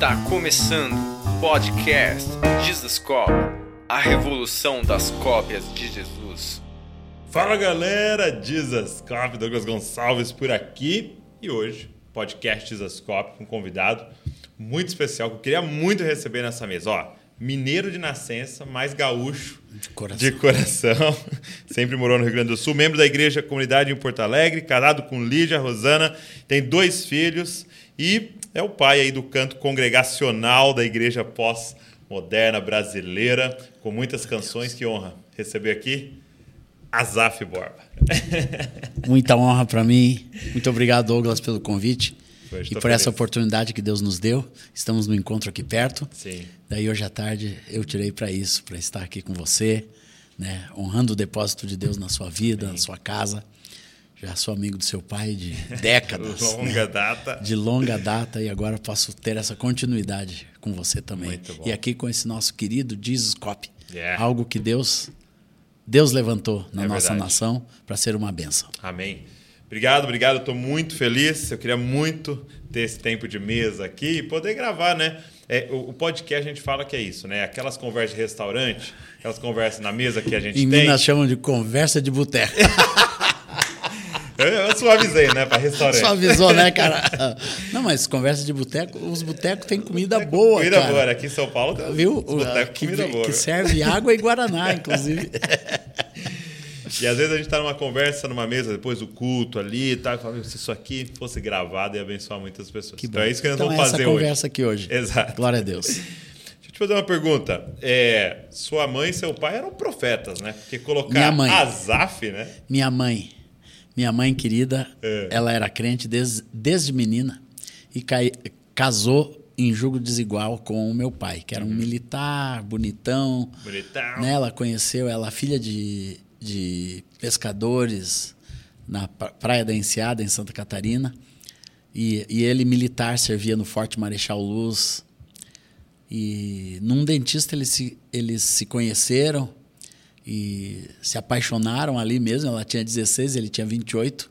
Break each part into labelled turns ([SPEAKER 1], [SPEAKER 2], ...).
[SPEAKER 1] Está começando o podcast Jesus Cop, a revolução das cópias de Jesus.
[SPEAKER 2] Fala galera, Jesus Cop, Douglas Gonçalves por aqui e hoje podcast Jesus Cop com um convidado muito especial que eu queria muito receber nessa mesa. Ó, mineiro de nascença, mais gaúcho
[SPEAKER 3] de coração.
[SPEAKER 2] de coração. Sempre morou no Rio Grande do Sul, membro da igreja comunidade em Porto Alegre, casado com Lídia Rosana, tem dois filhos e é o pai aí do canto congregacional da igreja pós-moderna brasileira, com muitas canções. Que honra receber aqui Azaf Borba.
[SPEAKER 3] Muita honra para mim. Muito obrigado, Douglas, pelo convite. E por
[SPEAKER 2] feliz.
[SPEAKER 3] essa oportunidade que Deus nos deu. Estamos no encontro aqui perto.
[SPEAKER 2] Sim.
[SPEAKER 3] Daí hoje à tarde eu tirei para isso, para estar aqui com você, né, honrando o depósito de Deus na sua vida, na sua casa. Já sou amigo do seu pai de décadas.
[SPEAKER 2] Longa
[SPEAKER 3] né?
[SPEAKER 2] data.
[SPEAKER 3] De longa data e agora posso ter essa continuidade com você também.
[SPEAKER 2] Muito bom.
[SPEAKER 3] E aqui com esse nosso querido Jesus Cop.
[SPEAKER 2] Yeah.
[SPEAKER 3] Algo que Deus Deus levantou na
[SPEAKER 2] É
[SPEAKER 3] nossa
[SPEAKER 2] verdade.
[SPEAKER 3] nação para ser uma bênção.
[SPEAKER 2] Amém. Obrigado, obrigado. Estou muito feliz. Eu queria muito ter esse tempo de mesa aqui e poder gravar, né? É, o, o podcast a gente fala que é isso, né? Aquelas conversas de restaurante, aquelas conversas na mesa que a gente
[SPEAKER 3] Em
[SPEAKER 2] tem.
[SPEAKER 3] Minas chamam de conversa de boteco.
[SPEAKER 2] Eu, suavizei, né? Para restaurante.
[SPEAKER 3] Só avisou, né, cara? Não, mas conversa de boteco, os botecos têm comida boa,
[SPEAKER 2] Comida
[SPEAKER 3] cara.
[SPEAKER 2] boa. Aqui em São Paulo tem
[SPEAKER 3] Viu?
[SPEAKER 2] uns botecos com
[SPEAKER 3] que,
[SPEAKER 2] comida boa.
[SPEAKER 3] que serve água e guaraná, inclusive.
[SPEAKER 2] E às vezes a gente tá numa conversa, numa mesa, depois do culto ali e tal, fala, "Meu, se isso aqui fosse gravado ia abençoar muitas pessoas. Então é isso que nós
[SPEAKER 3] então,
[SPEAKER 2] vamos
[SPEAKER 3] é
[SPEAKER 2] fazer
[SPEAKER 3] essa
[SPEAKER 2] hoje.
[SPEAKER 3] conversa aqui hoje.
[SPEAKER 2] Exato.
[SPEAKER 3] Glória a Deus.
[SPEAKER 2] Deixa eu te fazer uma pergunta. É, sua mãe e seu pai eram profetas, né? Porque colocar. Azaf, né?
[SPEAKER 3] Minha mãe, minha mãe querida,
[SPEAKER 2] É.
[SPEAKER 3] ela era crente desde, desde menina e cai- casou em julgo desigual com o meu pai, que era
[SPEAKER 2] Uhum.
[SPEAKER 3] um militar, bonitão.
[SPEAKER 2] Bonitão.
[SPEAKER 3] Né? Ela conheceu, ela filha de, de pescadores na pra- Praia da Enseada, em Santa Catarina. E, e ele, militar, servia no Forte Marechal Luz. E num dentista eles se, eles se conheceram e se apaixonaram ali mesmo. Ela tinha 16, ele tinha 28.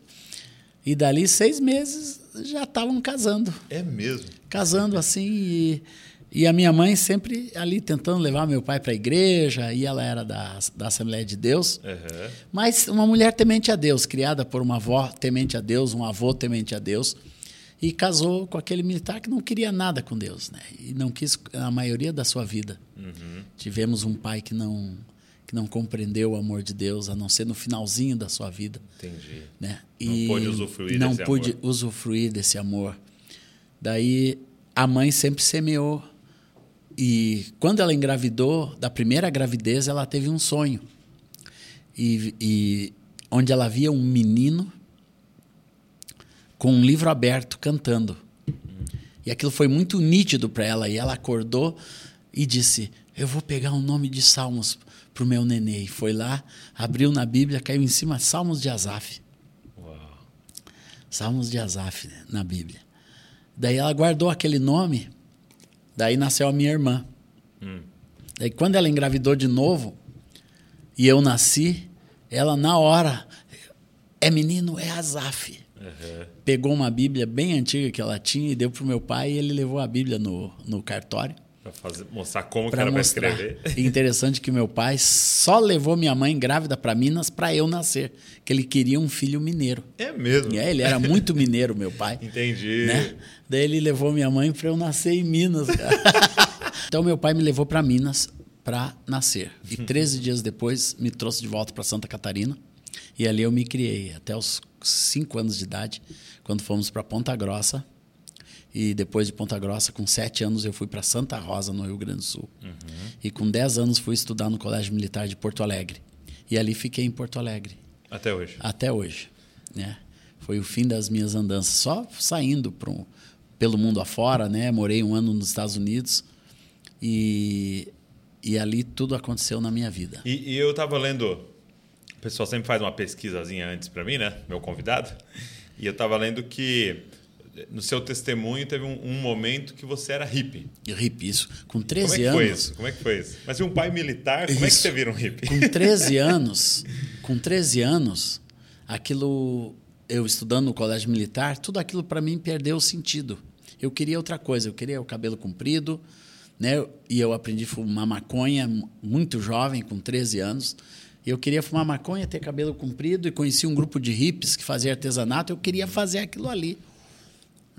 [SPEAKER 3] E dali seis meses já estavam casando
[SPEAKER 2] É mesmo.
[SPEAKER 3] casando assim e, e a minha mãe sempre ali tentando levar meu pai para a igreja e ela era da, da Assembleia de Deus
[SPEAKER 2] Aham.
[SPEAKER 3] mas uma mulher temente a Deus criada por uma avó temente a Deus um avô temente a Deus e casou com aquele militar que não queria nada com Deus né e não quis a maioria da sua vida tivemos um pai que não que não compreendeu o amor de Deus a não ser no finalzinho da sua vida
[SPEAKER 2] Entendi.
[SPEAKER 3] né?
[SPEAKER 2] Não pôde usufruir
[SPEAKER 3] não
[SPEAKER 2] desse
[SPEAKER 3] pude
[SPEAKER 2] amor.
[SPEAKER 3] usufruir desse amor. Daí a mãe sempre semeou e quando ela engravidou da primeira gravidez ela teve um sonho e, e onde ela via um menino com um livro aberto cantando e aquilo foi muito nítido para ela e ela acordou e disse eu vou pegar um nome de salmos para o meu nenê e foi lá abriu na Bíblia caiu em cima Salmos de Asaf
[SPEAKER 2] Uau.
[SPEAKER 3] Salmos de Asaf né, na Bíblia. Daí ela guardou aquele nome, daí nasceu a minha irmã. Daí quando ela engravidou de novo e eu nasci, ela na hora, é menino, é Asaf.
[SPEAKER 2] Aham.
[SPEAKER 3] Pegou uma Bíblia bem antiga que ela tinha e deu pro meu pai e ele levou a Bíblia no, no cartório
[SPEAKER 2] Pra fazer, mostrar como que
[SPEAKER 3] para
[SPEAKER 2] era pra
[SPEAKER 3] mostrar.
[SPEAKER 2] escrever.
[SPEAKER 3] E interessante que meu pai só levou minha mãe grávida para Minas para eu nascer, que ele queria um filho mineiro.
[SPEAKER 2] É mesmo.
[SPEAKER 3] E aí, ele era muito mineiro, meu pai.
[SPEAKER 2] Entendi.
[SPEAKER 3] né? Daí ele levou minha mãe para eu nascer em Minas. então meu pai me levou para Minas para nascer. E 13 dias depois me trouxe de volta para Santa Catarina. E ali eu me criei até os 5 anos de idade, quando fomos para Ponta Grossa. E depois de Ponta Grossa, com 7 anos, eu fui para Santa Rosa, no Rio Grande do Sul. E com 10 anos fui estudar no Colégio Militar de Porto Alegre. E ali fiquei em Porto Alegre
[SPEAKER 2] Até hoje.
[SPEAKER 3] até hoje. Né? Foi o fim das minhas andanças, só saindo pro, pelo mundo afora, né? Morei um ano nos Estados Unidos e, e ali tudo aconteceu na minha vida.
[SPEAKER 2] E, e eu tava lendo. O pessoal sempre faz uma pesquisazinha antes para mim, né? Meu convidado. E eu tava lendo que no seu testemunho teve um, um momento que você era hippie.
[SPEAKER 3] Hippie, isso. Com
[SPEAKER 2] Como
[SPEAKER 3] 13
[SPEAKER 2] é que
[SPEAKER 3] anos.
[SPEAKER 2] foi isso? Como é que foi isso? Mas e um pai militar, como é que
[SPEAKER 3] Isso.
[SPEAKER 2] você vira um hippie?
[SPEAKER 3] Com 13 anos, com 13 anos, aquilo eu estudando no colégio militar, tudo aquilo para mim perdeu o sentido. Eu queria outra coisa, eu queria o cabelo comprido, né? E eu aprendi a fumar maconha muito jovem, com 13 anos. Eu queria fumar maconha, ter cabelo comprido e conheci um grupo de hippies que fazia artesanato. Eu queria fazer aquilo ali.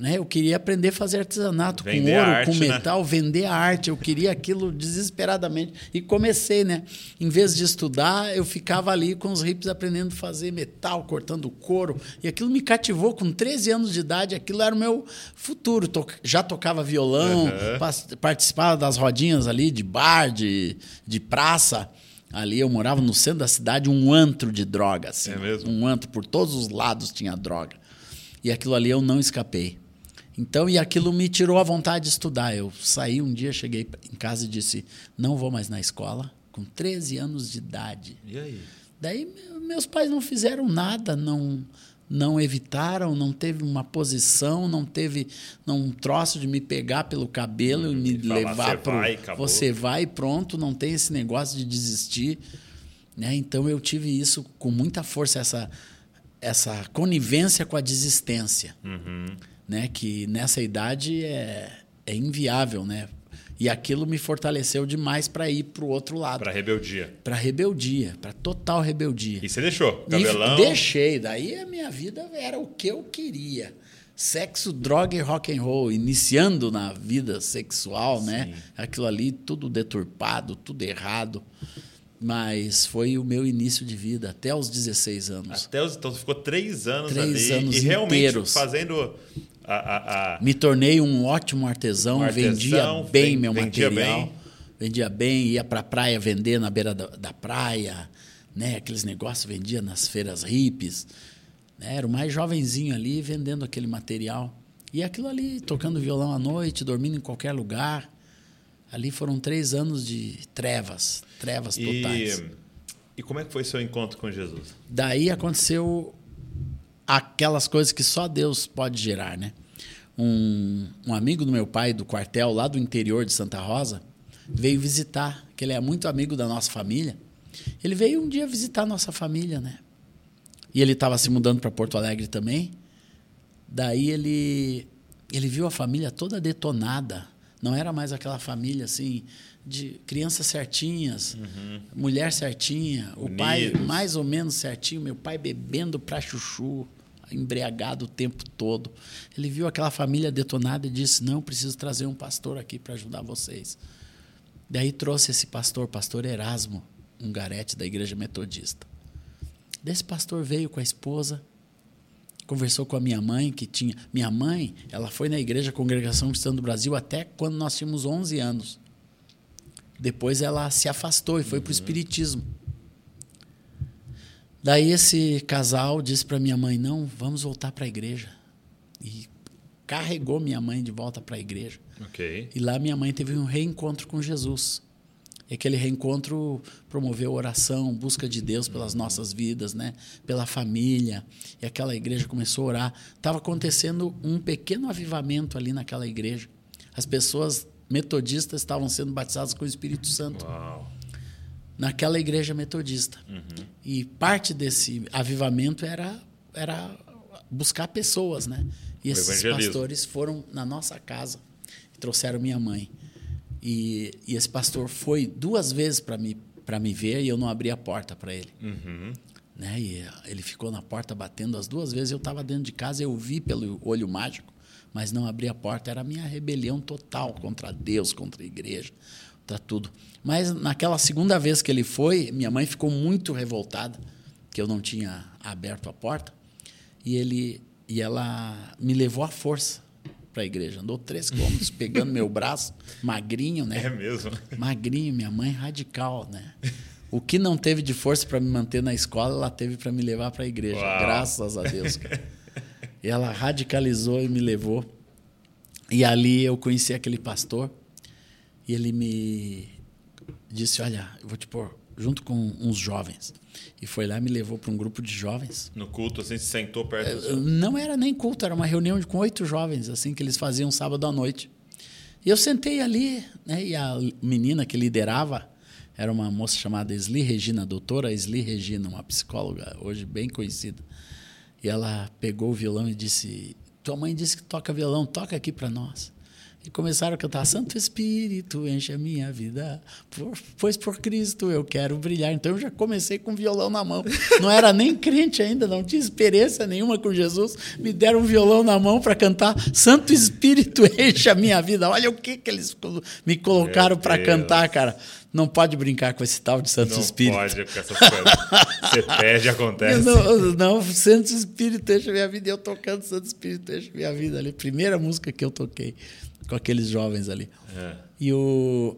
[SPEAKER 3] Né? Eu queria aprender a fazer artesanato
[SPEAKER 2] Vender
[SPEAKER 3] com ouro,
[SPEAKER 2] arte,
[SPEAKER 3] com
[SPEAKER 2] né?
[SPEAKER 3] metal, vender a arte. Eu queria aquilo desesperadamente. E comecei, né? Em vez de estudar, eu ficava ali com os hippies aprendendo a fazer metal, cortando couro. E aquilo me cativou com 13 anos de idade. Aquilo era o meu futuro. Já tocava violão,
[SPEAKER 2] Uhum.
[SPEAKER 3] participava das rodinhas ali de bar, de, de praça. Ali eu morava no centro da cidade, um antro de droga. Assim,
[SPEAKER 2] É mesmo?
[SPEAKER 3] Um antro, por todos os lados tinha droga. E aquilo ali eu não escapei. Então, e aquilo me tirou a vontade de estudar. Eu saí um dia, cheguei em casa e disse: não vou mais na escola, com 13 anos de idade.
[SPEAKER 2] E aí?
[SPEAKER 3] Daí me- meus pais não fizeram nada, não não evitaram, não teve uma posição, não teve não, um troço de me pegar pelo cabelo e me
[SPEAKER 2] falar,
[SPEAKER 3] levar
[SPEAKER 2] "Você
[SPEAKER 3] para
[SPEAKER 2] vai, acabou."
[SPEAKER 3] você vai pronto, não tem esse negócio de desistir, né? Então eu tive isso com muita força essa essa conivência com a desistência, né? Que nessa idade é é inviável, né? E aquilo me fortaleceu demais para ir para o outro lado
[SPEAKER 2] Pra rebeldia.
[SPEAKER 3] para rebeldia, para total rebeldia.
[SPEAKER 2] E você deixou?
[SPEAKER 3] E
[SPEAKER 2] Cabelão?
[SPEAKER 3] deixei, daí a minha vida era o que eu queria. Sexo, droga e rock and roll, iniciando na vida sexual, né? Aquilo ali tudo deturpado, tudo errado. Mas foi o meu início de vida até os 16 anos.
[SPEAKER 2] Até os, então você ficou três anos
[SPEAKER 3] Três
[SPEAKER 2] ali
[SPEAKER 3] anos
[SPEAKER 2] e realmente
[SPEAKER 3] inteiros.
[SPEAKER 2] fazendo a, a, a-
[SPEAKER 3] Me tornei um ótimo artesão,
[SPEAKER 2] Um artesão,
[SPEAKER 3] vendia bem meu
[SPEAKER 2] vendia
[SPEAKER 3] material.
[SPEAKER 2] bem.
[SPEAKER 3] Vendia bem, ia para a praia vender na beira da, da praia, né? Aqueles negócios vendia nas feiras hippies. né? Era o mais jovenzinho ali vendendo aquele material. E aquilo ali, tocando violão à noite, dormindo em qualquer lugar. Ali foram três anos de trevas, trevas totais.
[SPEAKER 2] e, e como é que foi seu encontro com Jesus?
[SPEAKER 3] Daí aconteceu aquelas coisas que só Deus pode gerar, né? Um, um amigo do meu pai do quartel lá do interior de Santa Rosa veio visitar, que ele é muito amigo da nossa família. Ele veio um dia visitar a nossa família, né? E ele estava se mudando para Porto Alegre também. Daí ele ele viu a família toda detonada. Não era mais aquela família assim de crianças certinhas, mulher certinha, o pai mais ou menos certinho, meu pai bebendo pra chuchu, embriagado o tempo todo. Ele viu aquela família detonada e disse: "Não, preciso trazer um pastor aqui para ajudar vocês". Daí trouxe esse pastor, pastor Erasmo, um garete da igreja metodista. Desse pastor veio com a esposa, conversou com a minha mãe, que tinha. Minha mãe, ela foi na igreja Congregação Cristã do Brasil até quando nós tínhamos 11 anos. Depois ela se afastou e foi para o Espiritismo. Daí esse casal disse para minha mãe: Não, vamos voltar para a igreja. E carregou minha mãe de volta para a igreja.
[SPEAKER 2] Ok.
[SPEAKER 3] E lá minha mãe teve um reencontro com Jesus. E aquele reencontro promoveu oração, busca de Deus pelas nossas vidas, né? pela família. E aquela igreja começou a orar. Estava acontecendo um pequeno avivamento ali naquela igreja. As pessoas metodistas estavam sendo batizadas com o Espírito Santo
[SPEAKER 2] Uau.
[SPEAKER 3] naquela igreja metodista. E parte desse avivamento era, era buscar pessoas, né? E esses pastores foram na nossa casa e trouxeram minha mãe. E, e esse pastor foi duas vezes para me, para me ver e eu não abri a porta para ele.
[SPEAKER 2] Uhum.
[SPEAKER 3] Né? E ele ficou na porta batendo as duas vezes. Eu estava dentro de casa, eu vi pelo olho mágico, mas não abri a porta. Era a minha rebelião total contra Deus, contra a igreja, contra tudo. Mas naquela segunda vez que ele foi, minha mãe ficou muito revoltada que eu não tinha aberto a porta e ele e ela me levou à força para a igreja. Andou três quilômetros pegando meu braço, magrinho, né?
[SPEAKER 2] É mesmo.
[SPEAKER 3] Magrinho, minha mãe radical, né? O que não teve de força para me manter na escola, ela teve para me levar para a igreja.
[SPEAKER 2] Uau.
[SPEAKER 3] Graças a Deus. cara. e ela radicalizou e me levou. E ali eu conheci aquele pastor e ele me disse: Olha, eu vou te pôr junto com uns jovens. E foi lá e me levou para um grupo de jovens.
[SPEAKER 2] No culto, assim, se sentou perto seu...
[SPEAKER 3] Não era nem culto, era uma reunião com oito jovens, assim, que eles faziam sábado à noite. E eu sentei ali, né, e a menina que liderava era uma moça chamada Esli Regina, doutora Esli Regina, uma psicóloga hoje bem conhecida. E ela pegou o violão e disse: Tu tua mãe disse que toca violão, toca aqui para nós. E começaram a cantar Santo Espírito, enche a minha vida, por, pois por Cristo eu quero brilhar. Então eu já comecei com violão na mão. Não era nem crente ainda, não tinha experiência nenhuma com Jesus. Me deram um violão na mão para cantar Santo Espírito, enche a minha vida. Olha o que, que eles me colocaram para cantar, cara. Não pode brincar com esse tal de Santo
[SPEAKER 2] não
[SPEAKER 3] Espírito.
[SPEAKER 2] Não pode com essas coisas. Você perde acontece.
[SPEAKER 3] Não, não, Santo Espírito enche a minha vida. Eu tocando Santo Espírito enche a minha vida ali. Primeira música que eu toquei com aqueles jovens ali. É. E, o,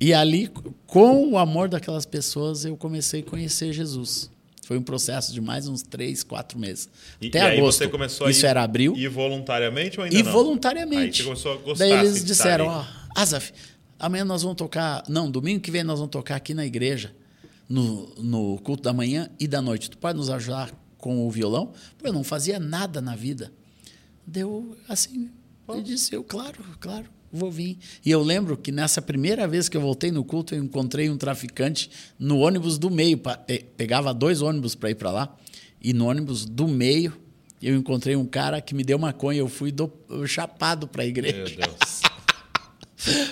[SPEAKER 3] e ali, com o amor daquelas pessoas, eu comecei a conhecer Jesus. Foi um processo de mais uns três, quatro meses.
[SPEAKER 2] E,
[SPEAKER 3] Até
[SPEAKER 2] e
[SPEAKER 3] agosto.
[SPEAKER 2] Aí você começou a
[SPEAKER 3] Isso
[SPEAKER 2] ir,
[SPEAKER 3] era abril.
[SPEAKER 2] E voluntariamente ou ainda
[SPEAKER 3] e
[SPEAKER 2] não?
[SPEAKER 3] voluntariamente.
[SPEAKER 2] Aí você começou a gostar.
[SPEAKER 3] Daí eles
[SPEAKER 2] assim,
[SPEAKER 3] disseram, ó, oh, Azaf, amanhã nós vamos tocar... Não, domingo que vem nós vamos tocar aqui na igreja, no, no culto da manhã e da noite. Tu pode nos ajudar com o violão? Pô, eu não fazia nada na vida. Deu assim, ele disse, eu, claro, claro, vou vir. E eu lembro que nessa primeira vez que eu voltei no culto, eu encontrei um traficante no ônibus do meio. Pegava dois ônibus para ir para lá. E no ônibus do meio, eu encontrei um cara que me deu maconha. Eu fui do, chapado para a igreja.
[SPEAKER 2] Meu Deus.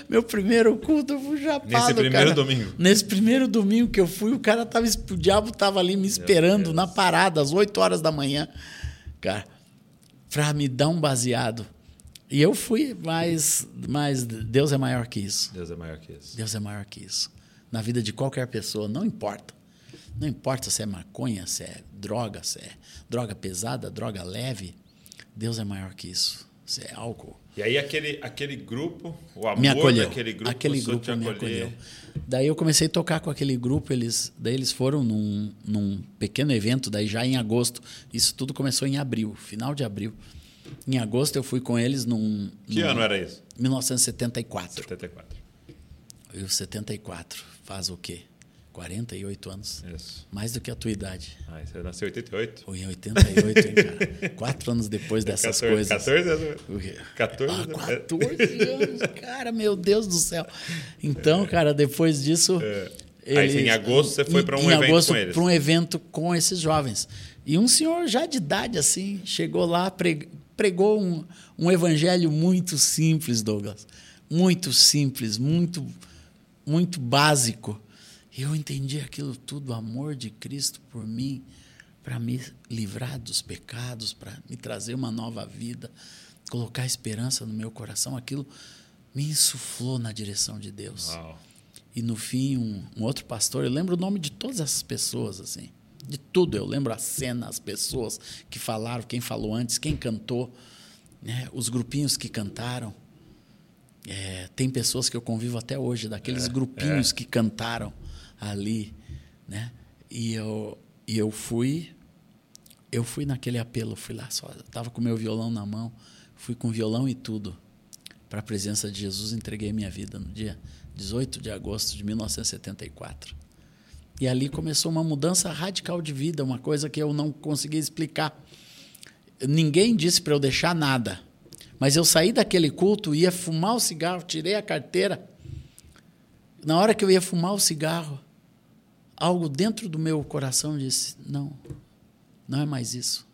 [SPEAKER 3] Meu primeiro culto, eu fui chapado.
[SPEAKER 2] Nesse primeiro
[SPEAKER 3] cara.
[SPEAKER 2] domingo?
[SPEAKER 3] Nesse primeiro domingo que eu fui, o cara tava. O diabo estava ali me esperando na parada, às 8 horas da manhã, cara, para me dar um baseado. E eu fui, mas, mas Deus é maior que isso.
[SPEAKER 2] Deus é maior que isso.
[SPEAKER 3] Deus é maior que isso. Na vida de qualquer pessoa, não importa. Não importa se é maconha, se é droga, se é droga pesada, droga leve. Deus é maior que isso. Se é álcool.
[SPEAKER 2] E aí aquele, aquele grupo, o amor
[SPEAKER 3] me acolheu.
[SPEAKER 2] daquele grupo,
[SPEAKER 3] aquele grupo me acolheu. Daí eu comecei a tocar com aquele grupo, eles, daí eles foram num, num pequeno evento, daí já em agosto. Isso tudo começou em abril, final de abril. Em agosto eu fui com eles num.
[SPEAKER 2] Que
[SPEAKER 3] num,
[SPEAKER 2] ano era isso?
[SPEAKER 3] 1974.
[SPEAKER 2] 74.
[SPEAKER 3] Eu, 74. Faz o quê? 48 anos.
[SPEAKER 2] Isso.
[SPEAKER 3] Mais do que a tua idade.
[SPEAKER 2] Ah, você nasceu em 88?
[SPEAKER 3] Foi em 88, hein, cara? Quatro anos depois dessas
[SPEAKER 2] 14,
[SPEAKER 3] coisas.
[SPEAKER 2] 14 anos? 14
[SPEAKER 3] ah, 14 anos, cara, meu Deus do céu. Então, cara, depois disso.
[SPEAKER 2] É. Eles, Aí, em agosto, você foi para um
[SPEAKER 3] em
[SPEAKER 2] evento
[SPEAKER 3] agosto,
[SPEAKER 2] com eles?
[SPEAKER 3] Para um evento com esses jovens. E um senhor já de idade, assim, chegou lá, pregou um, um evangelho muito simples, Douglas. Muito simples, muito, muito básico. Eu entendi aquilo tudo, o amor de Cristo por mim, para me livrar dos pecados, para me trazer uma nova vida, colocar esperança no meu coração. Aquilo me insuflou na direção de Deus.
[SPEAKER 2] Uau.
[SPEAKER 3] E no fim, um, um, outro pastor, eu lembro o nome de todas essas pessoas, assim, de tudo. Eu lembro a cena, as pessoas que falaram, quem falou antes, quem cantou, né, os grupinhos que cantaram. É, tem pessoas que eu convivo até hoje, daqueles é, grupinhos é. que cantaram ali, né? E eu, e eu fui, eu fui naquele apelo, fui lá só, estava com meu violão na mão, fui com violão e tudo para a presença de Jesus, entreguei minha vida no dia 18 de agosto de 1974. E ali começou uma mudança radical de vida, uma coisa que eu não conseguia explicar. Ninguém disse para eu deixar nada. Mas eu saí daquele culto, ia fumar o cigarro, tirei a carteira. Na hora que eu ia fumar o cigarro, algo dentro do meu coração disse: não, não é mais isso.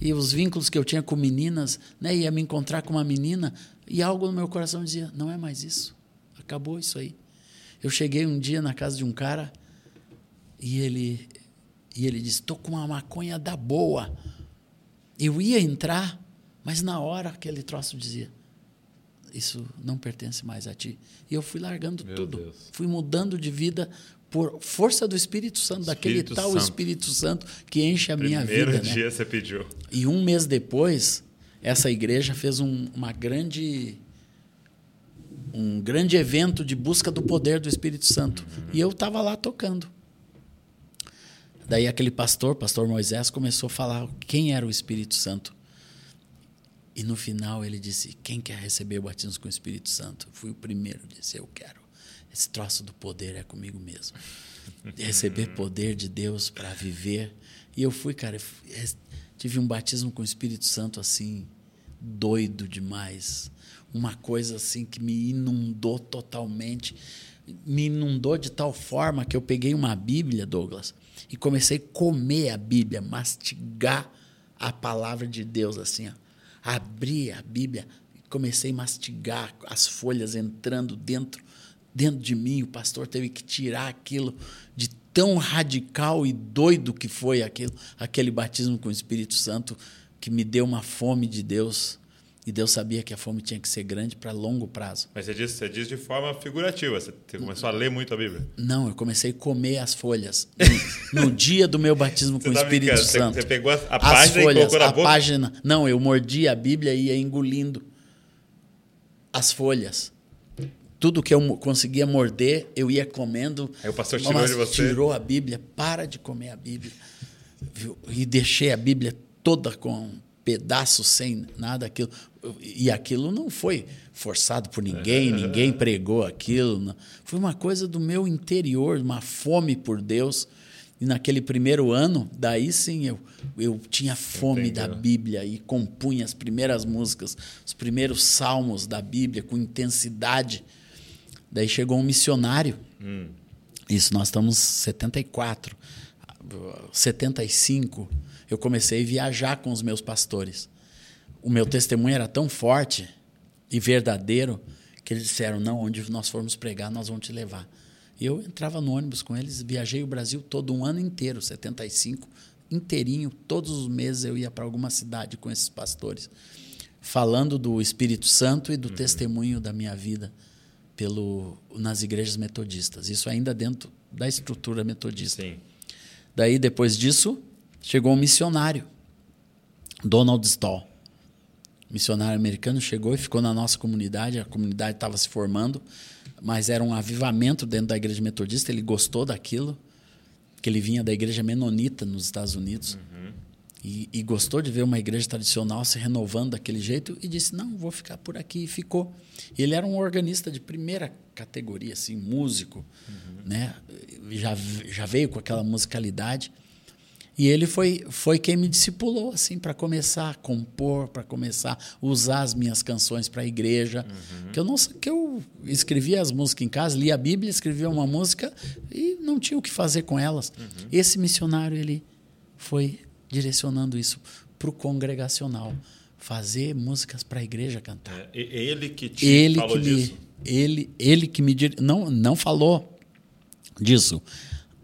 [SPEAKER 3] E os vínculos que eu tinha com meninas, né, ia me encontrar com uma menina, e algo no meu coração dizia: não é mais isso. Acabou isso aí. Eu cheguei um dia na casa de um cara e ele e ele disse: "Tô com uma maconha da boa". Eu ia entrar, mas na hora aquele troço dizia: "Isso não pertence mais a ti". E eu fui largando
[SPEAKER 2] Meu
[SPEAKER 3] tudo.
[SPEAKER 2] Deus.
[SPEAKER 3] Fui mudando de vida por força do Espírito Santo, daquele
[SPEAKER 2] Espírito
[SPEAKER 3] tal
[SPEAKER 2] Santo.
[SPEAKER 3] Espírito Santo que enche a minha
[SPEAKER 2] Primeiro
[SPEAKER 3] vida, né?
[SPEAKER 2] dia você pediu.
[SPEAKER 3] E um mês depois, essa igreja fez um, uma grande um grande evento de busca do poder do Espírito Santo.
[SPEAKER 2] Uhum.
[SPEAKER 3] E eu estava lá tocando. Daí aquele pastor, pastor Moisés, começou a falar quem era o Espírito Santo. E no final ele disse: Quem quer receber o batismo com o Espírito Santo? Eu fui o primeiro, disse: Eu quero. Esse troço do poder é comigo mesmo. Receber poder de Deus para viver. E eu fui, cara, eu fui, tive um batismo com o Espírito Santo assim, doido demais. Uma coisa assim que me inundou totalmente. Me inundou de tal forma que eu peguei uma Bíblia, Douglas, e comecei a comer a Bíblia, mastigar a palavra de Deus assim, ó abri a Bíblia, comecei a mastigar as folhas entrando dentro dentro de mim. O pastor teve que tirar aquilo de tão radical e doido que foi aquilo, aquele batismo com o Espírito Santo que me deu uma fome de Deus. E Deus sabia que a fome tinha que ser grande para longo prazo.
[SPEAKER 2] Mas você diz, você diz de forma figurativa, você começou a ler muito a Bíblia.
[SPEAKER 3] Não, eu comecei a comer as folhas. No, no dia do meu batismo com o
[SPEAKER 2] tá
[SPEAKER 3] Espírito
[SPEAKER 2] brincando,
[SPEAKER 3] Santo.
[SPEAKER 2] Você, você pegou a, a
[SPEAKER 3] as
[SPEAKER 2] página
[SPEAKER 3] folhas,
[SPEAKER 2] e colocou na
[SPEAKER 3] a
[SPEAKER 2] boca?
[SPEAKER 3] página. Não, eu mordi a Bíblia e ia engolindo as folhas. Tudo que eu conseguia morder, eu ia comendo.
[SPEAKER 2] Aí o pastor tirou de você?
[SPEAKER 3] Tirou a Bíblia. Para de comer a Bíblia. Viu? E deixei a Bíblia toda com pedaços, sem nada aquilo. E aquilo não foi forçado por ninguém, ninguém pregou aquilo. não. Foi uma coisa do meu interior, uma fome por Deus. E naquele primeiro ano, daí sim eu, eu tinha fome da. Bíblia e compunha as primeiras músicas, os primeiros salmos da Bíblia com intensidade. Daí chegou um missionário. Isso, nós estamos em 74. 75, eu comecei a viajar com os meus pastores. O meu testemunho era tão forte e verdadeiro que eles disseram: não, onde nós formos pregar, nós vamos te levar. E eu entrava no ônibus com eles, viajei o Brasil todo um ano inteiro, 75, inteirinho, todos os meses eu ia para alguma cidade com esses pastores, falando do Espírito Santo e do testemunho da minha vida pelo nas igrejas metodistas. Isso ainda dentro da estrutura metodista.
[SPEAKER 2] Sim.
[SPEAKER 3] Daí, depois disso, chegou um missionário, Donald Stoll. Missionário americano chegou e ficou na nossa comunidade. A comunidade estava se formando, mas era um avivamento dentro da igreja metodista. Ele gostou daquilo, que ele vinha da igreja menonita nos Estados Unidos. E, e gostou de ver uma igreja tradicional se renovando daquele jeito e disse: Não, vou ficar por aqui. E ficou. Ele era um organista de primeira categoria, assim, músico, né? já, já veio com aquela musicalidade. E ele foi, foi quem me discipulou assim para começar a compor, para começar a usar as minhas canções para a igreja. Que eu não que eu escrevia as músicas em casa, lia a Bíblia, escrevia uma música e não tinha o que fazer com elas. Esse missionário ele foi direcionando isso para o congregacional, fazer músicas para a igreja cantar.
[SPEAKER 2] É, ele que te
[SPEAKER 3] ele
[SPEAKER 2] falou
[SPEAKER 3] que me,
[SPEAKER 2] disso.
[SPEAKER 3] ele ele que me não não falou disso.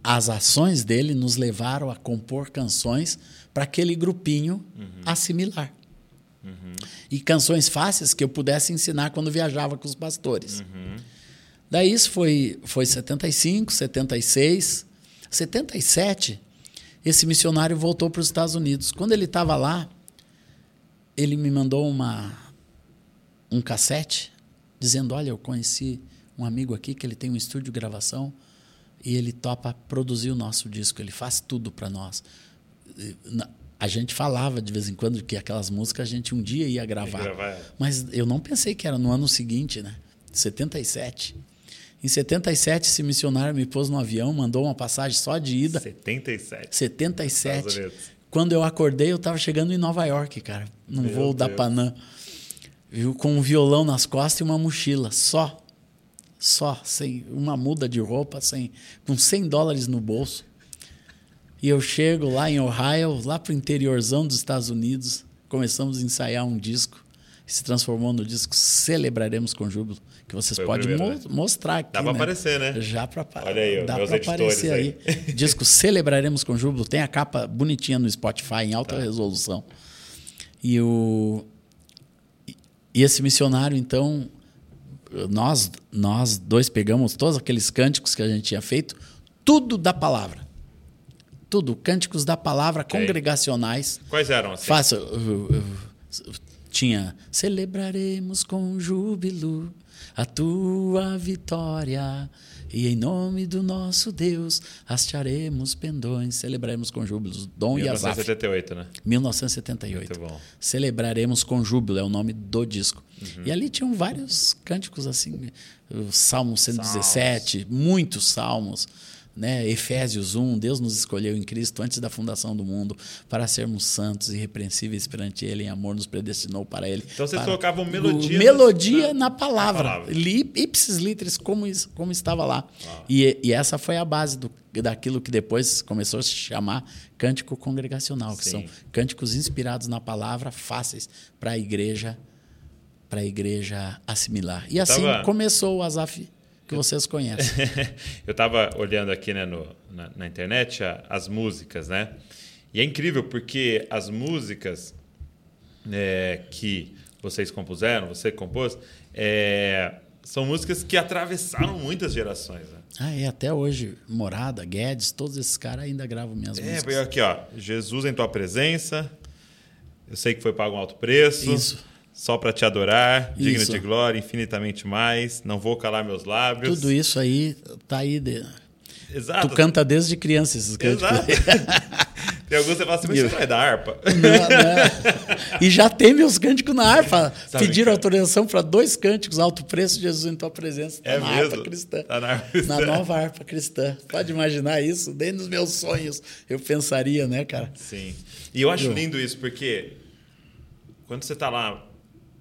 [SPEAKER 3] As ações dele nos levaram a compor canções para aquele grupinho
[SPEAKER 2] Uhum.
[SPEAKER 3] assimilar. E canções fáceis que eu pudesse ensinar quando viajava com os pastores.
[SPEAKER 2] Uhum.
[SPEAKER 3] daí isso foi foi 75 76 77 esse missionário voltou para os Estados Unidos quando ele estava lá ele me mandou uma um cassete dizendo: Olha, eu conheci um amigo aqui que ele tem um estúdio de gravação e ele topa produzir o nosso disco, ele faz tudo para nós. A gente falava de vez em quando que aquelas músicas a gente um dia ia gravar.
[SPEAKER 2] gravar.
[SPEAKER 3] Mas eu não pensei que era no ano seguinte, né? 77. Em 77, esse missionário me pôs no avião, mandou uma passagem só de ida.
[SPEAKER 2] 77.
[SPEAKER 3] 77.
[SPEAKER 2] Estados Unidos.
[SPEAKER 3] Quando eu acordei, eu estava chegando em Nova York, cara, num
[SPEAKER 2] Meu
[SPEAKER 3] voo da
[SPEAKER 2] Deus.
[SPEAKER 3] Panam. Viu, com um violão nas costas e uma mochila, só. Só, sem uma muda de roupa, sem, com 100 dólares no bolso. E eu chego lá em Ohio, lá pro interiorzão dos Estados Unidos, começamos a ensaiar um disco. Se transformou no disco Celebraremos com Júbilo, que vocês
[SPEAKER 2] Foi
[SPEAKER 3] podem
[SPEAKER 2] primeiro,
[SPEAKER 3] mo- mostrar aqui.
[SPEAKER 2] Dá pra
[SPEAKER 3] né?
[SPEAKER 2] aparecer, né?
[SPEAKER 3] Já para
[SPEAKER 2] Olha aí, ó,
[SPEAKER 3] dá
[SPEAKER 2] editores
[SPEAKER 3] aparecer aí.
[SPEAKER 2] aí.
[SPEAKER 3] Disco Celebraremos com Júbilo. Tem a capa bonitinha no Spotify, em alta resolução. E, o, e- esse missionário, então, nós, nós dois pegamos todos aqueles cânticos que a gente tinha feito, tudo da palavra. Tudo, cânticos da palavra
[SPEAKER 2] Ok.
[SPEAKER 3] congregacionais.
[SPEAKER 2] Quais eram assim?
[SPEAKER 3] Faça. tinha. Celebraremos com júbilo a tua vitória. E em nome do nosso Deus, hastearemos pendões, celebraremos com júbilo. Dom e Asaf,
[SPEAKER 2] 1978, né?
[SPEAKER 3] 1978.
[SPEAKER 2] Muito bom.
[SPEAKER 3] Celebraremos com júbilo, é o nome do disco.
[SPEAKER 2] Uhum.
[SPEAKER 3] E ali tinham vários cânticos assim, o Salmo 117, muitos salmos, né? Efésios 1, Deus nos escolheu em Cristo antes da fundação do mundo para sermos santos e irrepreensíveis perante Ele, em amor nos predestinou para Ele.
[SPEAKER 2] Então vocês colocavam melodia.
[SPEAKER 3] Melodia na, na, palavra.
[SPEAKER 2] na palavra.
[SPEAKER 3] Li, ipsis literis, como, como estava lá. Ah. E, e, essa foi a base do, daquilo que depois começou a se chamar cântico congregacional, que Sim. são cânticos inspirados na palavra, fáceis para a igreja para a igreja assimilar. E assim tava... começou o Azaf que vocês conhecem.
[SPEAKER 2] eu estava olhando aqui né, no, na, na internet a, as músicas, né? E é incrível porque as músicas é, que vocês compuseram, você compôs, é, são músicas que atravessaram muitas gerações. Né?
[SPEAKER 3] Ah, é, até hoje, Morada, Guedes, todos esses caras ainda gravam minhas
[SPEAKER 2] é,
[SPEAKER 3] músicas.
[SPEAKER 2] É, aqui, ó, Jesus em tua presença, eu sei que foi pago um alto preço.
[SPEAKER 3] Isso.
[SPEAKER 2] Só para te adorar, isso. digno de glória, infinitamente mais, não vou calar meus lábios.
[SPEAKER 3] Tudo isso aí tá aí. De...
[SPEAKER 2] Exato.
[SPEAKER 3] Tu canta desde criança esses cânticos.
[SPEAKER 2] tem alguns que você fala assim, mas você vai dar harpa.
[SPEAKER 3] Não, não. E já tem meus cânticos na harpa. Sabe Pediram autorização para dois cânticos, alto preço, Jesus em tua presença. Tá
[SPEAKER 2] é
[SPEAKER 3] na
[SPEAKER 2] mesmo?
[SPEAKER 3] harpa cristã.
[SPEAKER 2] Tá na, harpa cristã.
[SPEAKER 3] na nova harpa cristã. Pode imaginar isso? Nem nos meus sonhos eu pensaria, né, cara?
[SPEAKER 2] Sim. E eu acho lindo isso, porque quando você está lá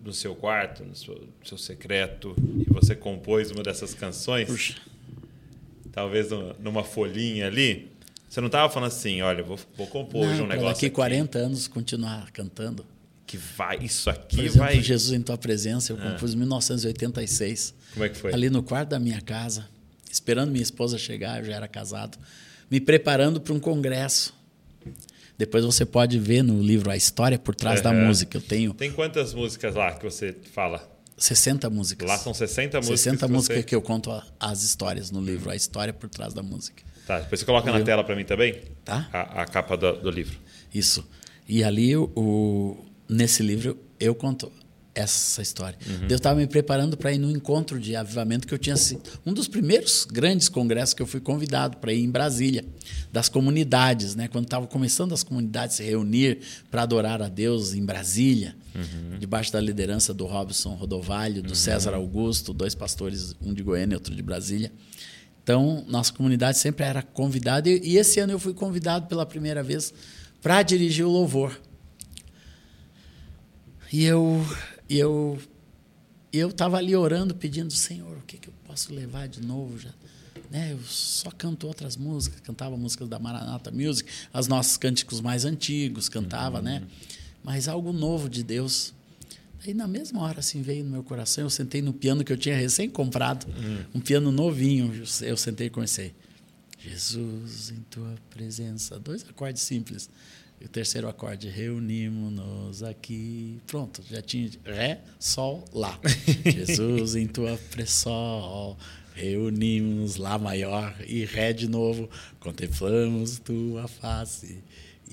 [SPEAKER 2] no seu quarto, no seu, no seu, secreto, e você compôs uma dessas canções, Puxa. talvez numa folhinha ali, você não estava falando assim, olha, vou, vou compor
[SPEAKER 3] não,
[SPEAKER 2] um negócio
[SPEAKER 3] daqui
[SPEAKER 2] aqui.
[SPEAKER 3] 40 anos continuar cantando.
[SPEAKER 2] Que vai, isso aqui
[SPEAKER 3] Por exemplo,
[SPEAKER 2] vai...
[SPEAKER 3] Jesus em Tua Presença, eu ah. compus em 1986.
[SPEAKER 2] Como é que foi?
[SPEAKER 3] Ali no quarto da minha casa, esperando minha esposa chegar, eu já era casado, me preparando para um congresso depois você pode ver no livro a história por trás da música. Eu tenho.
[SPEAKER 2] Tem quantas músicas lá que você fala?
[SPEAKER 3] 60 músicas.
[SPEAKER 2] Lá são 60 músicas.
[SPEAKER 3] 60 músicas que, você... que eu conto as histórias no livro, a história por trás da música.
[SPEAKER 2] Tá, depois você coloca na tela para mim também?
[SPEAKER 3] Tá.
[SPEAKER 2] A, a capa do, do, livro.
[SPEAKER 3] Isso. E ali, o, nesse livro, eu conto essa história. Uhum. Deus estava me preparando para ir no encontro de avivamento que eu tinha sido um dos primeiros grandes congressos que eu fui convidado para ir em Brasília, das comunidades, né? Quando estavam começando as comunidades se reunir para adorar a Deus em Brasília, uhum. debaixo da liderança do Robson Rodovalho, do uhum. César Augusto, dois pastores, um de Goiânia e outro de Brasília. Então, nossa comunidade sempre era convidada e, e esse ano eu fui convidado pela primeira vez para dirigir o louvor. E eu e eu eu estava ali orando, pedindo, Senhor, o que, que eu posso levar de novo já? Né? Eu só canto outras músicas, cantava músicas da Maranata Music, os nossos cânticos mais antigos, cantava, uhum. né? Mas algo novo de Deus. Aí na mesma hora assim veio no meu coração, eu sentei no piano que eu tinha recém comprado, uhum. um piano novinho, eu sentei e comecei. Jesus em tua presença, dois acordes simples. E o terceiro acorde, reunimos-nos aqui. Pronto, já tinha Ré, Sol, Lá. Jesus em tua pré-sol, reunimos Lá maior e Ré de novo. Contemplamos tua face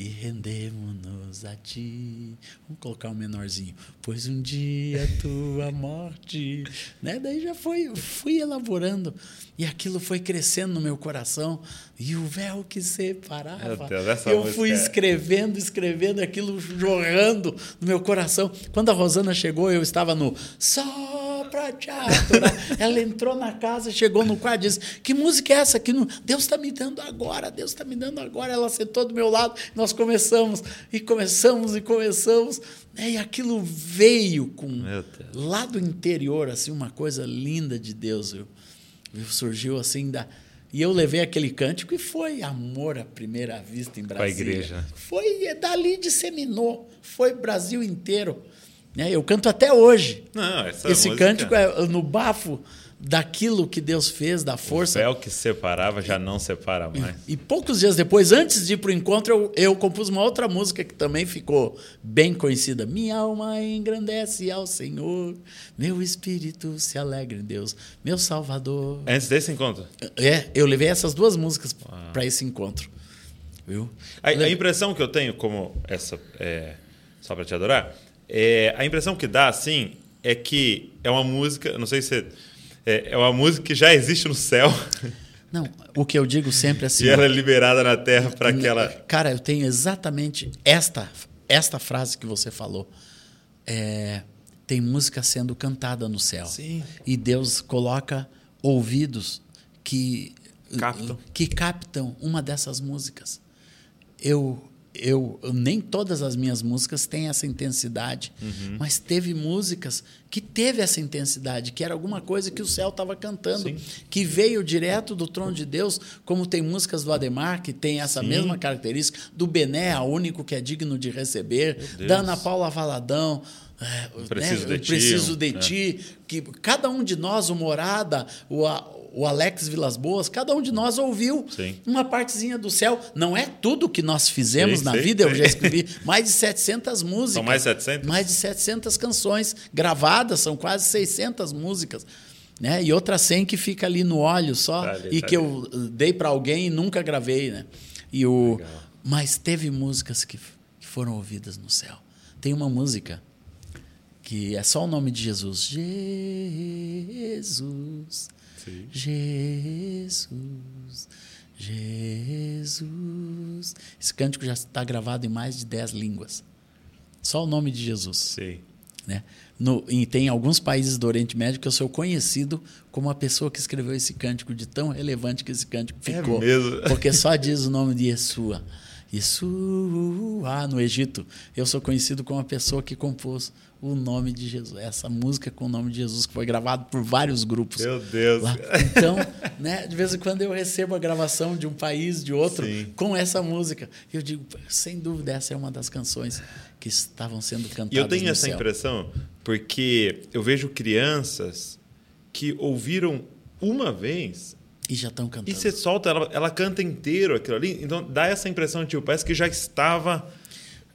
[SPEAKER 3] e rendemos-nos a ti. Vamos colocar um menorzinho. Pois um dia tua morte. Né? Daí já foi, fui elaborando. E aquilo foi crescendo no meu coração. E o véu que separava.
[SPEAKER 2] Deus,
[SPEAKER 3] eu fui é escrevendo, escrevendo, aquilo jorrando no meu coração. Quando a Rosana chegou, eu estava no só pra te adorar. Ela entrou na casa, chegou no quarto e disse: Que música é essa? Que Deus está me dando agora, Deus está me dando agora. Ela sentou do meu lado, nós começamos, e começamos, e começamos. Né? E aquilo veio com lá do interior, assim, uma coisa linda de Deus. Viu? Surgiu assim da. E eu levei aquele cântico e foi amor à primeira vista em Brasília.
[SPEAKER 2] Com a igreja.
[SPEAKER 3] Foi dali disseminou, foi Brasil inteiro. Né? Eu canto até hoje.
[SPEAKER 2] Não,
[SPEAKER 3] Esse
[SPEAKER 2] música...
[SPEAKER 3] cântico é no bafo daquilo que Deus fez, da força.
[SPEAKER 2] O véu que separava já não separa mais.
[SPEAKER 3] E, e poucos dias depois, antes de ir para o encontro, eu, eu, compus uma outra música que também ficou bem conhecida. Minha alma engrandece ao Senhor, meu espírito se alegra em Deus, meu Salvador.
[SPEAKER 2] Antes desse encontro?
[SPEAKER 3] É, eu levei essas duas músicas para esse encontro. Viu?
[SPEAKER 2] A, a, impressão que eu tenho, como essa, é, só para te adorar, é, a impressão que dá, assim, é que é uma música, não sei se é, é uma música que já existe no céu.
[SPEAKER 3] Não, o que eu digo sempre é assim.
[SPEAKER 2] E ela é liberada na terra para aquela.
[SPEAKER 3] Cara, eu tenho exatamente esta, esta frase que você falou. É, tem música sendo cantada no céu.
[SPEAKER 2] Sim.
[SPEAKER 3] E Deus coloca ouvidos que
[SPEAKER 2] Captam.
[SPEAKER 3] que captam uma dessas músicas. Eu, eu nem todas as minhas músicas têm essa intensidade,
[SPEAKER 2] Uhum.
[SPEAKER 3] mas teve músicas que teve essa intensidade, que era alguma coisa que o céu estava cantando,
[SPEAKER 2] Sim.
[SPEAKER 3] que veio direto do trono de Deus, como tem músicas do Ademar que tem essa
[SPEAKER 2] Sim.
[SPEAKER 3] mesma característica, do Bené, a único que é digno de receber, da Ana Paula Valadão, é,
[SPEAKER 2] Preciso
[SPEAKER 3] né,
[SPEAKER 2] de Ti,
[SPEAKER 3] Preciso de
[SPEAKER 2] é.
[SPEAKER 3] Ti, que cada um de nós, o Morada, o, o Alex Vilas Boas, cada um de nós ouviu
[SPEAKER 2] Sim.
[SPEAKER 3] uma partezinha do céu. Não é tudo que nós fizemos
[SPEAKER 2] Sim,
[SPEAKER 3] na vida, eu já escrevi mais de 700 músicas.
[SPEAKER 2] São mais 700?
[SPEAKER 3] Mais de 700 canções gravadas, são quase 600 músicas. Né? E outra 100 que fica ali no óleo só,
[SPEAKER 2] Tá ali,
[SPEAKER 3] e
[SPEAKER 2] tá
[SPEAKER 3] que
[SPEAKER 2] ali.
[SPEAKER 3] eu dei para alguém e nunca gravei. Né? E o...
[SPEAKER 2] Legal.
[SPEAKER 3] Mas teve músicas que, que foram ouvidas no céu. Tem uma música que é só o nome de Jesus. Jesus,
[SPEAKER 2] Sim.
[SPEAKER 3] Jesus, Jesus. Esse cântico já está gravado em mais de 10 línguas. Só o nome de Jesus.
[SPEAKER 2] Sim.
[SPEAKER 3] Né? No, e tem alguns países do Oriente Médio que eu sou conhecido como a pessoa que escreveu esse cântico, de tão relevante que esse cântico
[SPEAKER 2] É
[SPEAKER 3] ficou.
[SPEAKER 2] mesmo?
[SPEAKER 3] Porque só diz o nome de Yeshua. Yeshua, no Egito. Eu sou conhecido como a pessoa que compôs o nome de Jesus. Essa música com o nome de Jesus, que foi gravado por vários grupos.
[SPEAKER 2] Meu Deus.
[SPEAKER 3] lá. Então, né, de vez em quando eu recebo a gravação de um país, de outro,
[SPEAKER 2] Sim.
[SPEAKER 3] com essa música. Eu digo, sem dúvida, essa é uma das canções que estavam sendo cantadas
[SPEAKER 2] E eu tenho essa
[SPEAKER 3] céu.
[SPEAKER 2] impressão porque eu vejo crianças que ouviram uma vez
[SPEAKER 3] E já estão
[SPEAKER 2] e
[SPEAKER 3] cantando.
[SPEAKER 2] você solta, ela, ela canta inteiro aquilo ali. Então dá essa impressão, tipo, parece que já estava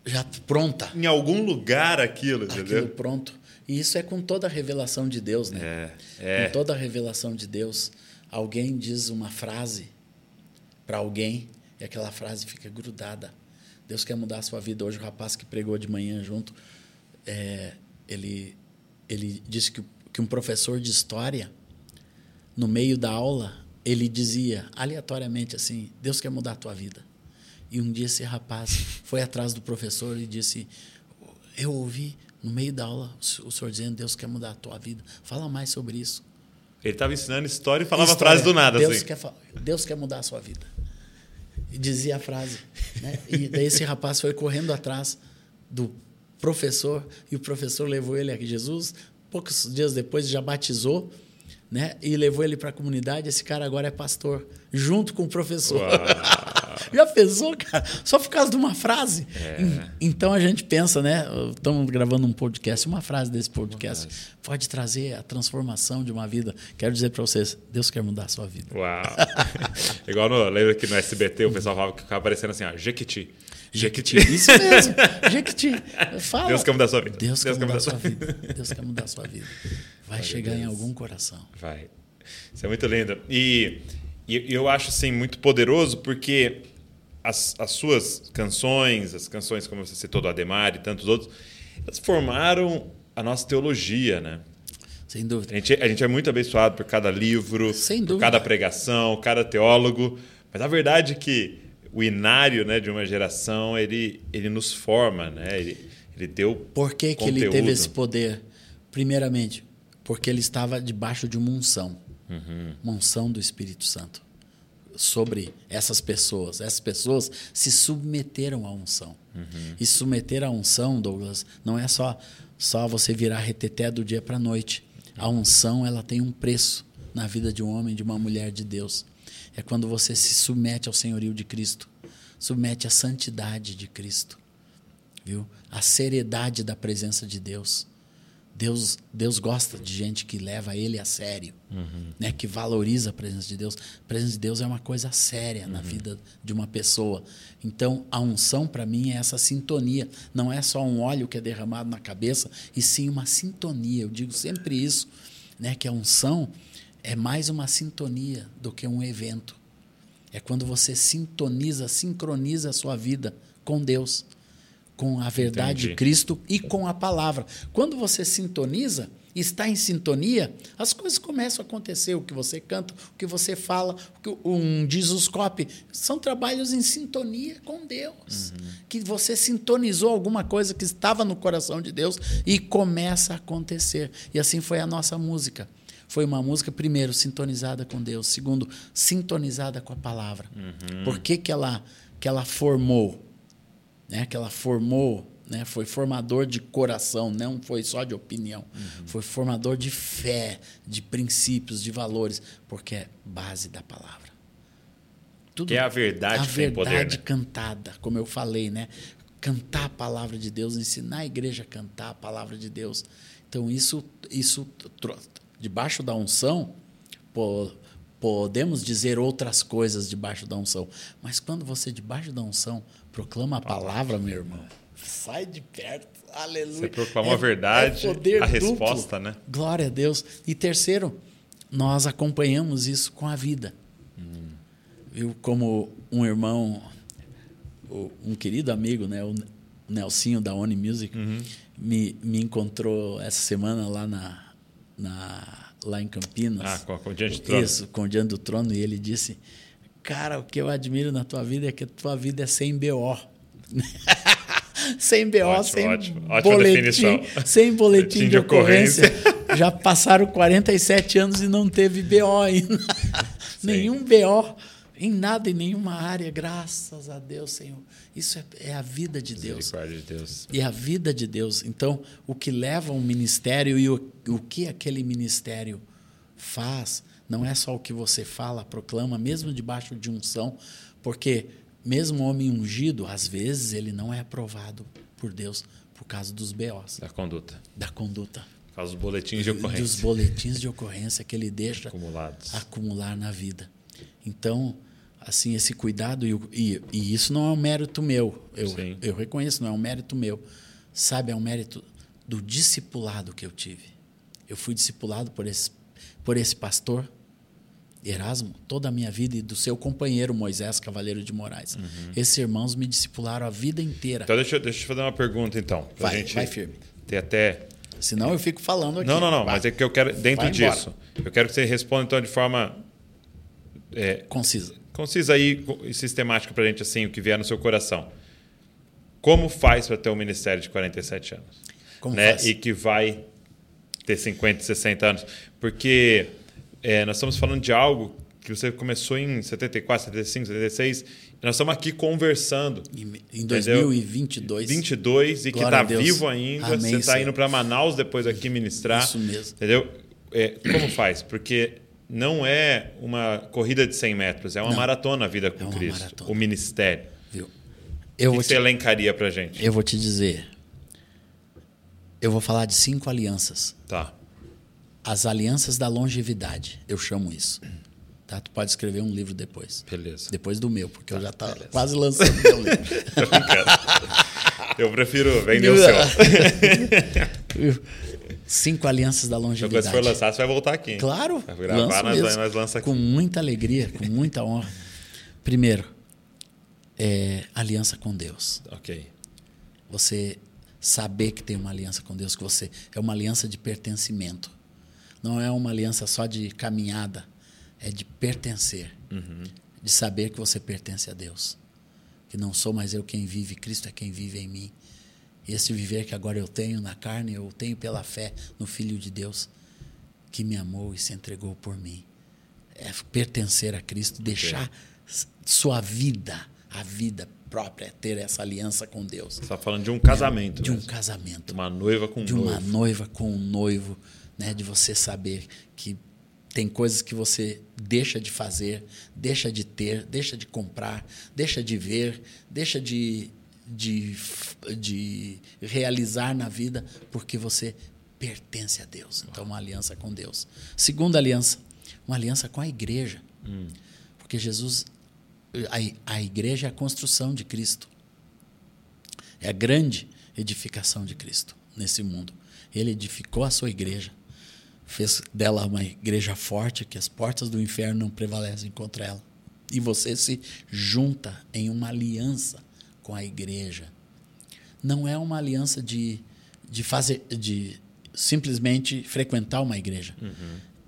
[SPEAKER 3] Já pronta.
[SPEAKER 2] em algum lugar aquilo,
[SPEAKER 3] Aquilo
[SPEAKER 2] entendeu?
[SPEAKER 3] pronto. E isso é com toda a revelação de Deus, né?
[SPEAKER 2] É, é.
[SPEAKER 3] Com toda a revelação de Deus, alguém diz uma frase para alguém e aquela frase fica grudada. Deus quer mudar a sua vida. Hoje o rapaz que pregou de manhã junto, é, ele, ele disse que, que um professor de história, no meio da aula, ele dizia aleatoriamente assim: Deus quer mudar a tua vida. E um dia esse rapaz foi atrás do professor e disse: Eu ouvi no meio da aula o senhor dizendo Deus quer mudar a tua vida. Fala mais sobre isso.
[SPEAKER 2] Ele estava ensinando história e falava a
[SPEAKER 3] História.
[SPEAKER 2] frase do nada,
[SPEAKER 3] Deus
[SPEAKER 2] assim.
[SPEAKER 3] Quer, Deus quer mudar a sua vida. E dizia a frase. Né? E daí esse rapaz foi correndo atrás do professor e o professor levou ele a Jesus. Poucos dias depois já batizou né? e levou ele para a comunidade. Esse cara agora é pastor, junto com o professor. Já pensou, cara? Só por causa de uma frase.
[SPEAKER 2] É.
[SPEAKER 3] En- Então a gente pensa, né? Estamos gravando um podcast, uma frase desse podcast pode trazer a transformação de uma vida. Quero dizer para vocês, Deus quer mudar a sua vida.
[SPEAKER 2] Uau! Igual no, lembra que no SBT o pessoal falava que ficava aparecendo assim, ó, Jequiti.
[SPEAKER 3] Jequiti. Isso mesmo. Jequiti. Fala.
[SPEAKER 2] Deus quer mudar a sua vida.
[SPEAKER 3] Deus, quer mudar a sua vida. Deus quer mudar a sua vida. Vai chegar em algum coração.
[SPEAKER 2] Vai. Isso é muito lindo. E, e eu acho assim muito poderoso porque as, as suas canções, as canções como você citou do Ademar e tantos outros, elas formaram a nossa teologia, né?
[SPEAKER 3] Sem
[SPEAKER 2] A
[SPEAKER 3] dúvida.
[SPEAKER 2] gente, a gente é muito abençoado por cada livro,
[SPEAKER 3] Sem
[SPEAKER 2] por
[SPEAKER 3] dúvida.
[SPEAKER 2] cada pregação, cada teólogo. Mas a verdade é que o inário né, de uma geração, ele, ele nos forma, né? Ele, ele deu
[SPEAKER 3] Por que, que ele teve esse poder? Primeiramente, porque ele estava debaixo de uma unção.
[SPEAKER 2] Uhum.
[SPEAKER 3] Uma unção do Espírito Santo. Sobre essas pessoas. Essas pessoas se submeteram à unção.
[SPEAKER 2] Uhum.
[SPEAKER 3] E submeter à unção, Douglas, não é só, só você virar reteté do dia para a noite. A unção ela tem um preço na vida de um homem de uma mulher de Deus. É quando você se submete ao senhorio de Cristo, submete à santidade de Cristo viu? A seriedade da presença de Deus. Deus, Deus gosta de gente que leva ele a sério, né? Que valoriza a presença de Deus. A presença de Deus é uma coisa séria na vida de uma pessoa. Então, a unção para mim é essa sintonia. Não é só um óleo que é derramado na cabeça, e sim uma sintonia. Eu digo sempre isso, né? Que a unção é mais uma sintonia do que um evento. É quando você sintoniza, sincroniza a sua vida com Deus, com a verdade
[SPEAKER 2] Entendi.
[SPEAKER 3] de Cristo e com a palavra. Quando você sintoniza, está em sintonia, as coisas começam a acontecer. O que você canta, o que você fala, o que um Jesuscope, são trabalhos em sintonia com Deus. Que você sintonizou alguma coisa que estava no coração de Deus e começa a acontecer. E assim foi a nossa música. Foi uma música, primeiro, sintonizada com Deus, segundo, sintonizada com a palavra. Por que, que, ela, que ela formou? Né? Que ela formou, né? foi formador de coração, não foi só de opinião. Foi formador de fé, de princípios, de valores, porque é base da palavra. Tudo,
[SPEAKER 2] Que é a verdade
[SPEAKER 3] a
[SPEAKER 2] tem poder,
[SPEAKER 3] verdade
[SPEAKER 2] né?
[SPEAKER 3] cantada, como eu falei, né? Cantar a palavra de Deus, ensinar a igreja a cantar a palavra de Deus. Então, isso, isso debaixo da unção, po- podemos dizer outras coisas debaixo da unção. Mas quando você, debaixo da unção, proclama a palavra, meu irmão, sai de perto. Aleluia.
[SPEAKER 2] Você proclamou a verdade,
[SPEAKER 3] poder
[SPEAKER 2] a
[SPEAKER 3] duplo.
[SPEAKER 2] resposta, né?
[SPEAKER 3] Glória a Deus. E terceiro, nós acompanhamos isso com a vida. Viu? Como um irmão, um querido amigo, né, o Nelsinho da Oni Music,
[SPEAKER 2] Uhum.
[SPEAKER 3] me, me encontrou essa semana lá, na, na, lá em Campinas.
[SPEAKER 2] Ah, com, com o diante do trono.
[SPEAKER 3] Isso, com o Diante do Trono, e ele disse: Cara, o que eu admiro na tua vida é que a tua vida é sem BO. sem BO,
[SPEAKER 2] Ótimo,
[SPEAKER 3] sem
[SPEAKER 2] ótimo. Ótima
[SPEAKER 3] boletim,
[SPEAKER 2] definição.
[SPEAKER 3] sem boletim
[SPEAKER 2] Boletim
[SPEAKER 3] de,
[SPEAKER 2] de
[SPEAKER 3] ocorrência.
[SPEAKER 2] ocorrência.
[SPEAKER 3] Já passaram 47 anos e não teve BO ainda. Nenhum BO em nada, em nenhuma área. Graças a Deus, Senhor. Isso é, é a vida de Deus.
[SPEAKER 2] De Deus.
[SPEAKER 3] E a vida de Deus. Então, o que leva um ministério e o, o que aquele ministério faz, não é só o que você fala, proclama, mesmo debaixo de unção, porque mesmo o homem ungido, às vezes, ele não é aprovado por Deus por causa dos BOs,
[SPEAKER 2] Da conduta.
[SPEAKER 3] da conduta.
[SPEAKER 2] Por causa dos boletins de
[SPEAKER 3] Dos
[SPEAKER 2] ocorrência
[SPEAKER 3] boletins de ocorrência que ele deixa
[SPEAKER 2] acumulados.
[SPEAKER 3] acumular na vida. Então, assim, esse cuidado, e, e, e isso não é um mérito meu, eu,
[SPEAKER 2] Sim.
[SPEAKER 3] eu reconheço, não é um mérito meu. Sabe, é um mérito do discipulado que eu tive. Eu fui discipulado por esse, por esse pastor, Erasmo, toda a minha vida, e do seu companheiro Moisés Cavaleiro de Moraes. Esses irmãos me discipularam a vida inteira.
[SPEAKER 2] Então, deixa, eu- deixa eu fazer uma pergunta, então. Pra
[SPEAKER 3] Vai,
[SPEAKER 2] gente
[SPEAKER 3] vai firme.
[SPEAKER 2] ter até
[SPEAKER 3] Senão eu fico falando aqui.
[SPEAKER 2] Não, não, não,
[SPEAKER 3] Vai.
[SPEAKER 2] mas é que eu quero, dentro disso, eu quero que você responda então de forma é,
[SPEAKER 3] Concisa.
[SPEAKER 2] Concisa aí e sistemática pra gente, assim, o que vier no seu coração. Como faz para ter um ministério de 47 anos?
[SPEAKER 3] Como
[SPEAKER 2] né?
[SPEAKER 3] faz?
[SPEAKER 2] E que vai ter 50, 60 anos. Porque é, nós estamos falando de algo que você começou em 74, 75, 76, e nós estamos aqui conversando.
[SPEAKER 3] Em, em
[SPEAKER 2] Entendeu?
[SPEAKER 3] 2022.
[SPEAKER 2] 22 e que
[SPEAKER 3] Glória
[SPEAKER 2] está
[SPEAKER 3] a Deus.
[SPEAKER 2] vivo ainda.
[SPEAKER 3] Amém,
[SPEAKER 2] você está indo para Manaus depois aqui ministrar.
[SPEAKER 3] Isso mesmo.
[SPEAKER 2] Entendeu? É, como faz? Porque não é uma corrida de 100 metros, é uma
[SPEAKER 3] Não.
[SPEAKER 2] maratona a vida com
[SPEAKER 3] É
[SPEAKER 2] Cristo.
[SPEAKER 3] maratona.
[SPEAKER 2] O ministério.
[SPEAKER 3] Viu?
[SPEAKER 2] O
[SPEAKER 3] Eu
[SPEAKER 2] que
[SPEAKER 3] vou
[SPEAKER 2] você
[SPEAKER 3] te-
[SPEAKER 2] elencaria para gente?
[SPEAKER 3] Eu vou te dizer. Eu vou falar de cinco alianças.
[SPEAKER 2] Tá.
[SPEAKER 3] As alianças da longevidade, eu chamo isso. Tá? Tu pode escrever um livro depois.
[SPEAKER 2] Beleza.
[SPEAKER 3] Depois do meu, porque eu já tá quase lançando meu livro.
[SPEAKER 2] Eu prefiro vender o seu.
[SPEAKER 3] cinco alianças da
[SPEAKER 2] quando
[SPEAKER 3] longevidade.
[SPEAKER 2] você for lançar, você vai voltar aqui.
[SPEAKER 3] Claro.
[SPEAKER 2] Vai gravar, nós,
[SPEAKER 3] mesmo.
[SPEAKER 2] nós lança aqui.
[SPEAKER 3] Com muita alegria, com muita honra. Primeiro, é, aliança com Deus.
[SPEAKER 2] Ok.
[SPEAKER 3] Você saber que tem uma aliança com Deus, que você é uma aliança de pertencimento. Não é uma aliança só de caminhada, é de pertencer. De saber que você pertence a Deus. Que não sou mais eu quem vive, Cristo é quem vive em mim. Esse viver que agora eu tenho na carne, eu tenho pela fé no Filho de Deus, que me amou e se entregou por mim. É pertencer a Cristo, deixar s- sua vida, a vida própria, ter essa aliança com Deus
[SPEAKER 2] Você está falando de um casamento.
[SPEAKER 3] de um
[SPEAKER 2] mesmo.
[SPEAKER 3] casamento,
[SPEAKER 2] Uma noiva com um
[SPEAKER 3] de uma
[SPEAKER 2] noivo.
[SPEAKER 3] noiva com um noivo, né? De você saber que tem coisas que você deixa de fazer, deixa de ter, deixa de comprar, deixa de ver, deixa de, de, de realizar na vida, porque você pertence a Deus. Então, uma aliança com Deus. Segunda aliança, uma aliança com a igreja. Porque Jesus, a, a igreja é a construção de Cristo. É a grande edificação de Cristo nesse mundo. Ele edificou a sua igreja, fez dela uma igreja forte, que as portas do inferno não prevalecem contra ela. E você se junta em uma aliança com a igreja. Não é uma aliança de, de fazer, de simplesmente frequentar uma igreja.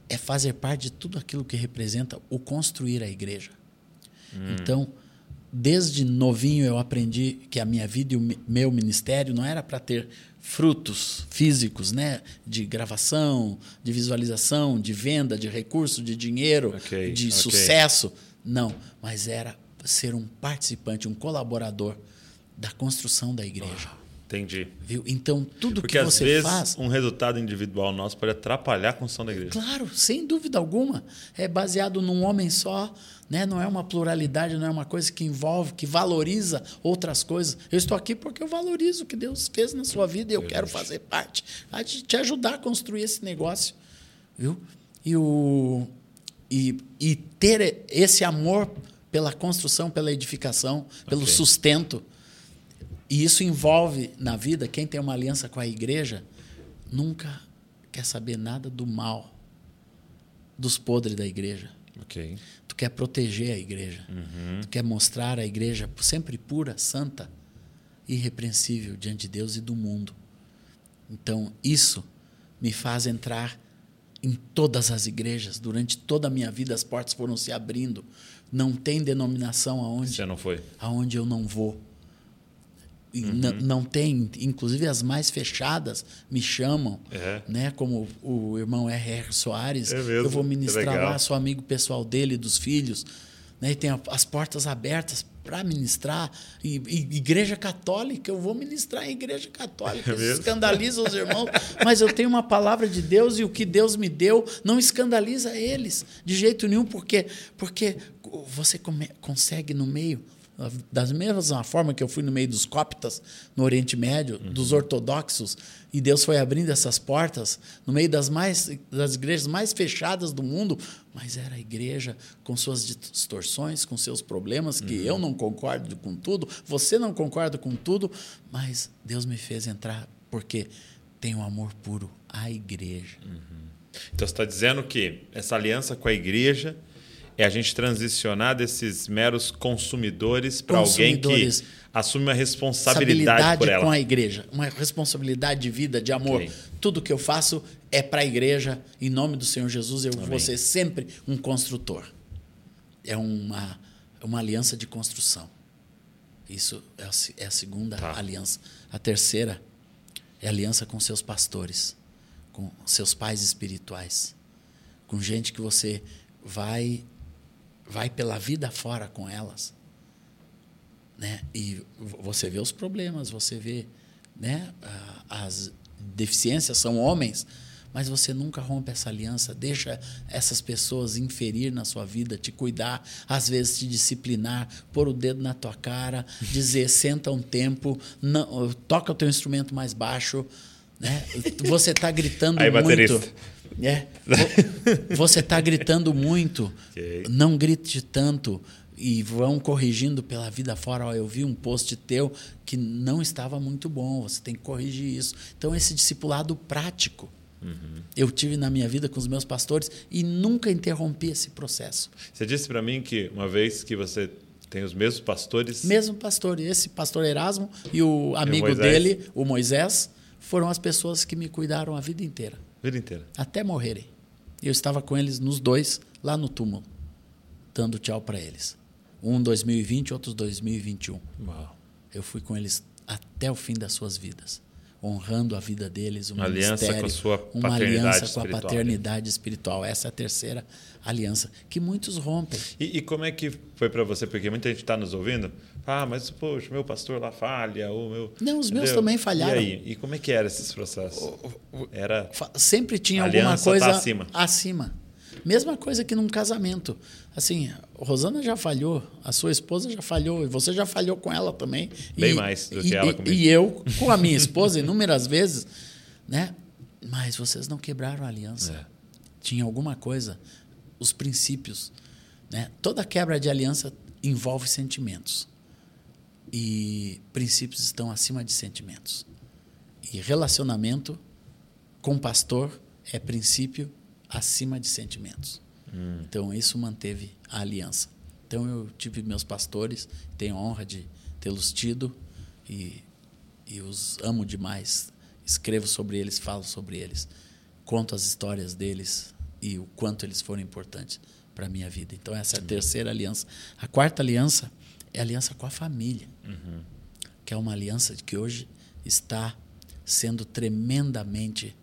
[SPEAKER 3] É fazer parte de tudo aquilo que representa o construir a igreja. Então, desde novinho eu aprendi que a minha vida e o meu ministério não era para ter frutos físicos, né, de gravação, de visualização, de venda, de recurso, de dinheiro,
[SPEAKER 2] okay,
[SPEAKER 3] de
[SPEAKER 2] okay.
[SPEAKER 3] sucesso, não, mas era ser um participante, um colaborador da construção da igreja.
[SPEAKER 2] Ah, entendi.
[SPEAKER 3] Viu? Então, tudo
[SPEAKER 2] Porque
[SPEAKER 3] que você
[SPEAKER 2] às vezes
[SPEAKER 3] faz.
[SPEAKER 2] um resultado individual nosso pode atrapalhar a construção da igreja.
[SPEAKER 3] Claro, sem dúvida alguma. É baseado num homem só, né? não é uma pluralidade, não é uma coisa que envolve, que valoriza outras coisas. Eu estou aqui porque eu valorizo o que Deus fez na sua vida e eu quero fazer parte, a te ajudar a construir esse negócio. Viu? E, o, e, e ter esse amor pela construção, pela edificação, pelo
[SPEAKER 2] Ok.
[SPEAKER 3] sustento. E isso envolve na vida, quem tem uma aliança com a igreja, nunca quer saber nada do mal, dos podres da igreja.
[SPEAKER 2] Ok.
[SPEAKER 3] Tu quer proteger a igreja.
[SPEAKER 2] Uhum.
[SPEAKER 3] Tu quer mostrar a igreja sempre pura, santa, irrepreensível diante de Deus e do mundo. Então, isso me faz entrar em todas as igrejas. Durante toda a minha vida, as portas foram se abrindo. Não tem denominação aonde
[SPEAKER 2] Você não foi?
[SPEAKER 3] aonde eu não vou. N- Não tem, inclusive as mais fechadas me chamam,
[SPEAKER 2] É.
[SPEAKER 3] né? Como o irmão R.R. Soares,
[SPEAKER 2] É
[SPEAKER 3] eu vou ministrar
[SPEAKER 2] legal.
[SPEAKER 3] lá, sou amigo pessoal dele, dos filhos, né? E tem as portas abertas para ministrar. E, e igreja católica, eu vou ministrar em igreja católica.
[SPEAKER 2] É
[SPEAKER 3] escandaliza os irmãos, mas eu tenho uma palavra de Deus e o que Deus me deu não escandaliza eles de jeito nenhum, porque porque você come- consegue no meio das mesma forma que eu fui no meio dos coptas no Oriente Médio, dos ortodoxos, e Deus foi abrindo essas portas no meio das mais das igrejas mais fechadas do mundo, mas era a igreja com suas distorções, com seus problemas, que eu não concordo com tudo, você não concorda com tudo, mas Deus me fez entrar porque tem um amor puro à igreja.
[SPEAKER 2] Então você está dizendo que essa aliança com a igreja é a gente transicionar desses meros consumidores para alguém que assume uma responsabilidade por ela.
[SPEAKER 3] com a igreja, uma responsabilidade de vida, de amor.
[SPEAKER 2] Ok.
[SPEAKER 3] Tudo que eu faço é para a igreja. Em nome do Senhor Jesus, eu vou
[SPEAKER 2] Amém.
[SPEAKER 3] ser sempre um construtor. É uma, é uma aliança de construção. Isso é é a segunda
[SPEAKER 2] Tá.
[SPEAKER 3] aliança. A terceira é a aliança com seus pastores, com seus pais espirituais, com gente que você vai vai pela vida fora com elas né? E você vê os problemas, você vê, né? As deficiências são homens, mas você nunca rompe essa aliança, deixa essas pessoas inferir na sua vida, te cuidar, às vezes te disciplinar, pôr o dedo na tua cara, dizer senta um tempo, não, toca o teu instrumento mais baixo, né? Você está gritando
[SPEAKER 2] Aí,
[SPEAKER 3] muito.
[SPEAKER 2] baterista.
[SPEAKER 3] É, vo- você está gritando muito,
[SPEAKER 2] Ok.
[SPEAKER 3] não grite tanto e vão corrigindo pela vida fora. Ó, eu vi um post teu que não estava muito bom, você tem que corrigir isso. Então, esse discipulado prático eu tive na minha vida com os meus pastores e nunca interrompi esse processo.
[SPEAKER 2] Você disse para mim que uma vez que você tem os mesmos pastores,
[SPEAKER 3] Mesmo pastor, esse pastor Erasmo e o amigo
[SPEAKER 2] Moisés.
[SPEAKER 3] dele, o Moisés, foram as pessoas que me cuidaram a vida inteira.
[SPEAKER 2] Vida inteira.
[SPEAKER 3] até morrerem. Eu estava com eles nos dois, lá no túmulo, dando tchau para eles. Um 2020, outros 2021.
[SPEAKER 2] Uau.
[SPEAKER 3] Eu fui com eles até o fim das suas vidas, honrando a vida deles, um
[SPEAKER 2] Uma aliança com a sua
[SPEAKER 3] uma aliança com a paternidade espiritual. Essa é a terceira aliança que muitos rompem.
[SPEAKER 2] E, e como é que foi para você? Porque muita gente está nos ouvindo. Ah, mas poxa, meu pastor lá falha, o meu.
[SPEAKER 3] Não, os meus
[SPEAKER 2] Entendeu?
[SPEAKER 3] também falharam.
[SPEAKER 2] E aí? E como é que era esses processos? Era.
[SPEAKER 3] Sempre tinha alguma
[SPEAKER 2] aliança
[SPEAKER 3] coisa
[SPEAKER 2] tá acima.
[SPEAKER 3] acima. Mesma coisa que num casamento. Assim, a Rosana já falhou, a sua esposa já falhou, e você já falhou com ela também.
[SPEAKER 2] Bem
[SPEAKER 3] e,
[SPEAKER 2] mais do
[SPEAKER 3] e-
[SPEAKER 2] que ela comigo.
[SPEAKER 3] E eu com a minha esposa inúmeras vezes, né? Mas vocês não quebraram a aliança.
[SPEAKER 2] É.
[SPEAKER 3] Tinha alguma coisa, os princípios, né? Toda quebra de aliança envolve sentimentos. E princípios estão acima de sentimentos. E relacionamento com pastor é princípio acima de sentimentos. Então, isso manteve a aliança. Então, eu tive meus pastores, tenho a honra de tê-los tido e, e os amo demais. Escrevo sobre eles, falo sobre eles, conto as histórias deles e o quanto eles foram importantes para a minha vida. Então, essa é a terceira aliança. A quarta aliança é a aliança com a família,
[SPEAKER 2] Uhum.
[SPEAKER 3] que é uma aliança que hoje está sendo tremendamente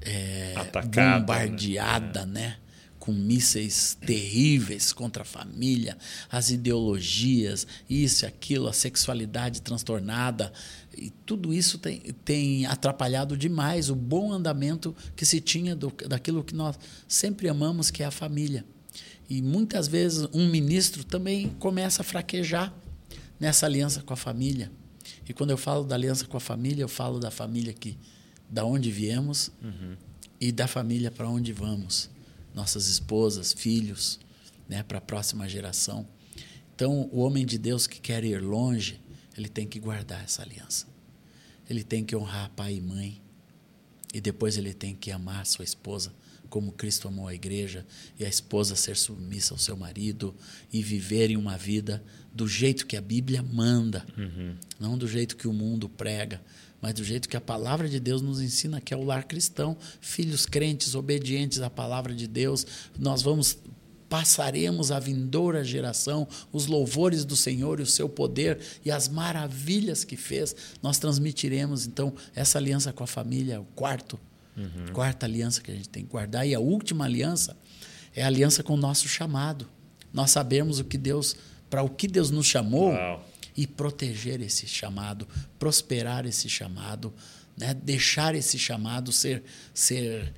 [SPEAKER 3] é,
[SPEAKER 2] Atacada,
[SPEAKER 3] bombardeada, né? Com mísseis terríveis contra a família, as ideologias, isso e aquilo, a sexualidade transtornada. E tudo isso tem, tem atrapalhado demais o bom andamento que se tinha do, daquilo que nós sempre amamos, que é a família. E muitas vezes um ministro também começa a fraquejar nessa aliança com a família. E quando eu falo da aliança com a família, eu falo da família que da onde viemos e da família para onde vamos. Nossas esposas, filhos, né, para a próxima geração. Então, o homem de Deus que quer ir longe, ele tem que guardar essa aliança. Ele tem que honrar pai e mãe. E depois ele tem que amar sua esposa como Cristo amou a igreja, e a esposa ser submissa ao seu marido e viverem uma vida do jeito que a Bíblia manda, não do jeito que o mundo prega, mas do jeito que a palavra de Deus nos ensina, que é o lar cristão, filhos crentes, obedientes à palavra de Deus. Nós vamos passaremos à vindoura geração os louvores do Senhor e o seu poder e as maravilhas que fez. Nós transmitiremos então essa aliança com a família, o quarto, quarta aliança que a gente tem que guardar e a última aliança é a aliança com o nosso chamado. Nós sabemos o que Deus, para o que Deus nos chamou
[SPEAKER 2] Uau.
[SPEAKER 3] e proteger esse chamado, prosperar esse chamado, né? deixar esse chamado ser ser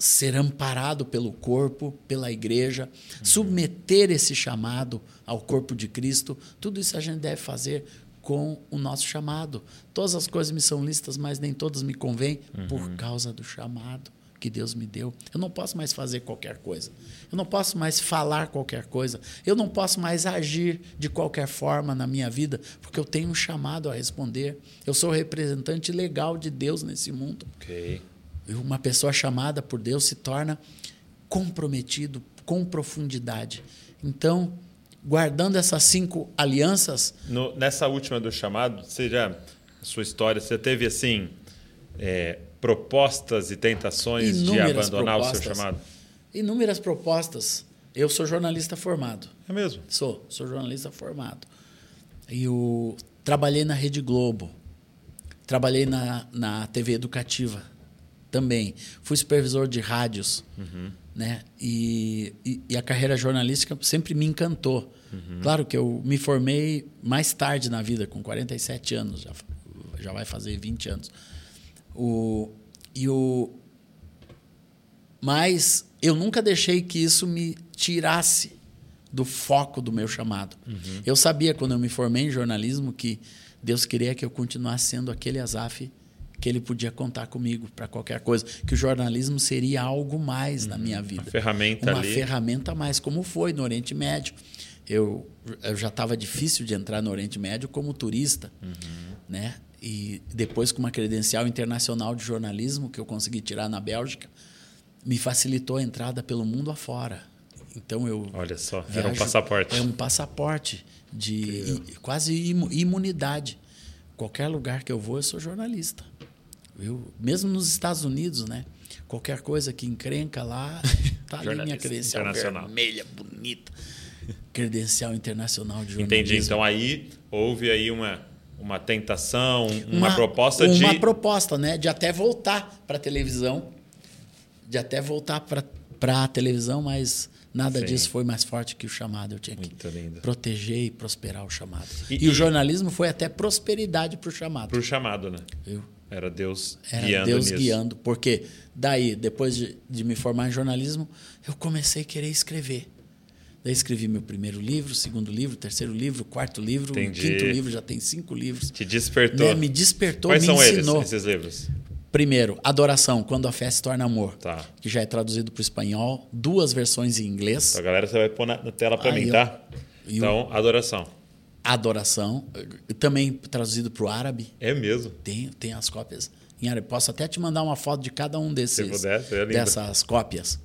[SPEAKER 3] ser amparado pelo corpo, pela igreja, submeter esse chamado ao corpo de Cristo, tudo isso a gente deve fazer com o nosso chamado. Todas as coisas me são listas, mas nem todas me convêm por causa do chamado que Deus me deu. Eu não posso mais fazer qualquer coisa. Eu não posso mais falar qualquer coisa. Eu não posso mais agir de qualquer forma na minha vida, porque eu tenho um chamado a responder. Eu sou representante legal de Deus nesse mundo.
[SPEAKER 2] Ok.
[SPEAKER 3] Uma pessoa chamada por Deus se torna comprometido com profundidade. Então, guardando essas cinco alianças,
[SPEAKER 2] No- nessa última do chamado, você já, sua história, você teve assim é, propostas e tentações de
[SPEAKER 3] Inúmeras
[SPEAKER 2] abandonar o seu chamado?
[SPEAKER 3] inúmeras propostas. Eu sou jornalista formado.
[SPEAKER 2] É mesmo?
[SPEAKER 3] Sou, sou jornalista formado. E eu trabalhei na Rede Globo. Trabalhei na, na TV educativa também. Fui supervisor de rádios. Né? E, e, e a carreira jornalística sempre me encantou. Claro que eu me formei mais tarde na vida, com 47 anos, já, já vai fazer 20 anos. O, e o, mas eu nunca deixei que isso me tirasse do foco do meu chamado. Eu sabia, quando eu me formei em jornalismo, que Deus queria que eu continuasse sendo aquele Azaf que ele podia contar comigo para qualquer coisa, que o jornalismo seria algo mais na minha vida.
[SPEAKER 2] Uma ferramenta
[SPEAKER 3] Uma
[SPEAKER 2] ali.
[SPEAKER 3] ferramenta a mais, como foi no Oriente Médio. Eu, eu já estava difícil de entrar no Oriente Médio como turista, né? E depois com uma credencial internacional de jornalismo que eu consegui tirar na Bélgica, me facilitou a entrada pelo mundo afora. Então eu
[SPEAKER 2] Olha só, era um
[SPEAKER 3] viajo-
[SPEAKER 2] passaporte.
[SPEAKER 3] É um passaporte de i- quase imu- imunidade. Qualquer lugar que eu vou, eu sou jornalista. Eu, mesmo nos Estados Unidos, né? Qualquer coisa que encrenca lá, tá ali minha credencial vermelha, bonita. Credencial internacional de jornalismo.
[SPEAKER 2] Entendi. Então aí houve aí uma, uma tentação, uma, proposta de.
[SPEAKER 3] uma proposta, né, de até voltar para a televisão, de até voltar para a televisão, mas nada
[SPEAKER 2] Sim.
[SPEAKER 3] disso foi mais forte que o chamado. Eu tinha que
[SPEAKER 2] Muito lindo.
[SPEAKER 3] proteger e prosperar o chamado.
[SPEAKER 2] E-
[SPEAKER 3] E, o
[SPEAKER 2] e-
[SPEAKER 3] jornalismo foi até prosperidade para o chamado.
[SPEAKER 2] Pro chamado, né?
[SPEAKER 3] viu?
[SPEAKER 2] Era Deus
[SPEAKER 3] Era
[SPEAKER 2] guiando
[SPEAKER 3] Deus
[SPEAKER 2] nisso.
[SPEAKER 3] guiando. Porque daí, depois de, de me formar em jornalismo, eu comecei a querer escrever. Daí escrevi meu primeiro livro, segundo livro, terceiro livro, quarto livro, quinto livro, já tem cinco livros.
[SPEAKER 2] Te despertou.
[SPEAKER 3] Né? Me despertou,
[SPEAKER 2] Quais
[SPEAKER 3] me
[SPEAKER 2] são
[SPEAKER 3] ensinou.
[SPEAKER 2] eles, esses livros?
[SPEAKER 3] Primeiro, Adoração, Quando a Fé se Torna Amor.
[SPEAKER 2] Tá.
[SPEAKER 3] Que já é traduzido para o espanhol, duas versões em inglês.
[SPEAKER 2] Então, galera, você vai pôr na, na tela para mim,
[SPEAKER 3] ó.
[SPEAKER 2] tá? Então, adoração.
[SPEAKER 3] Adoração, também traduzido para o árabe.
[SPEAKER 2] É mesmo.
[SPEAKER 3] Tem, tem as cópias em árabe. Posso até te mandar uma foto de cada um desses,
[SPEAKER 2] Se puder, seria lindo.
[SPEAKER 3] dessas cópias.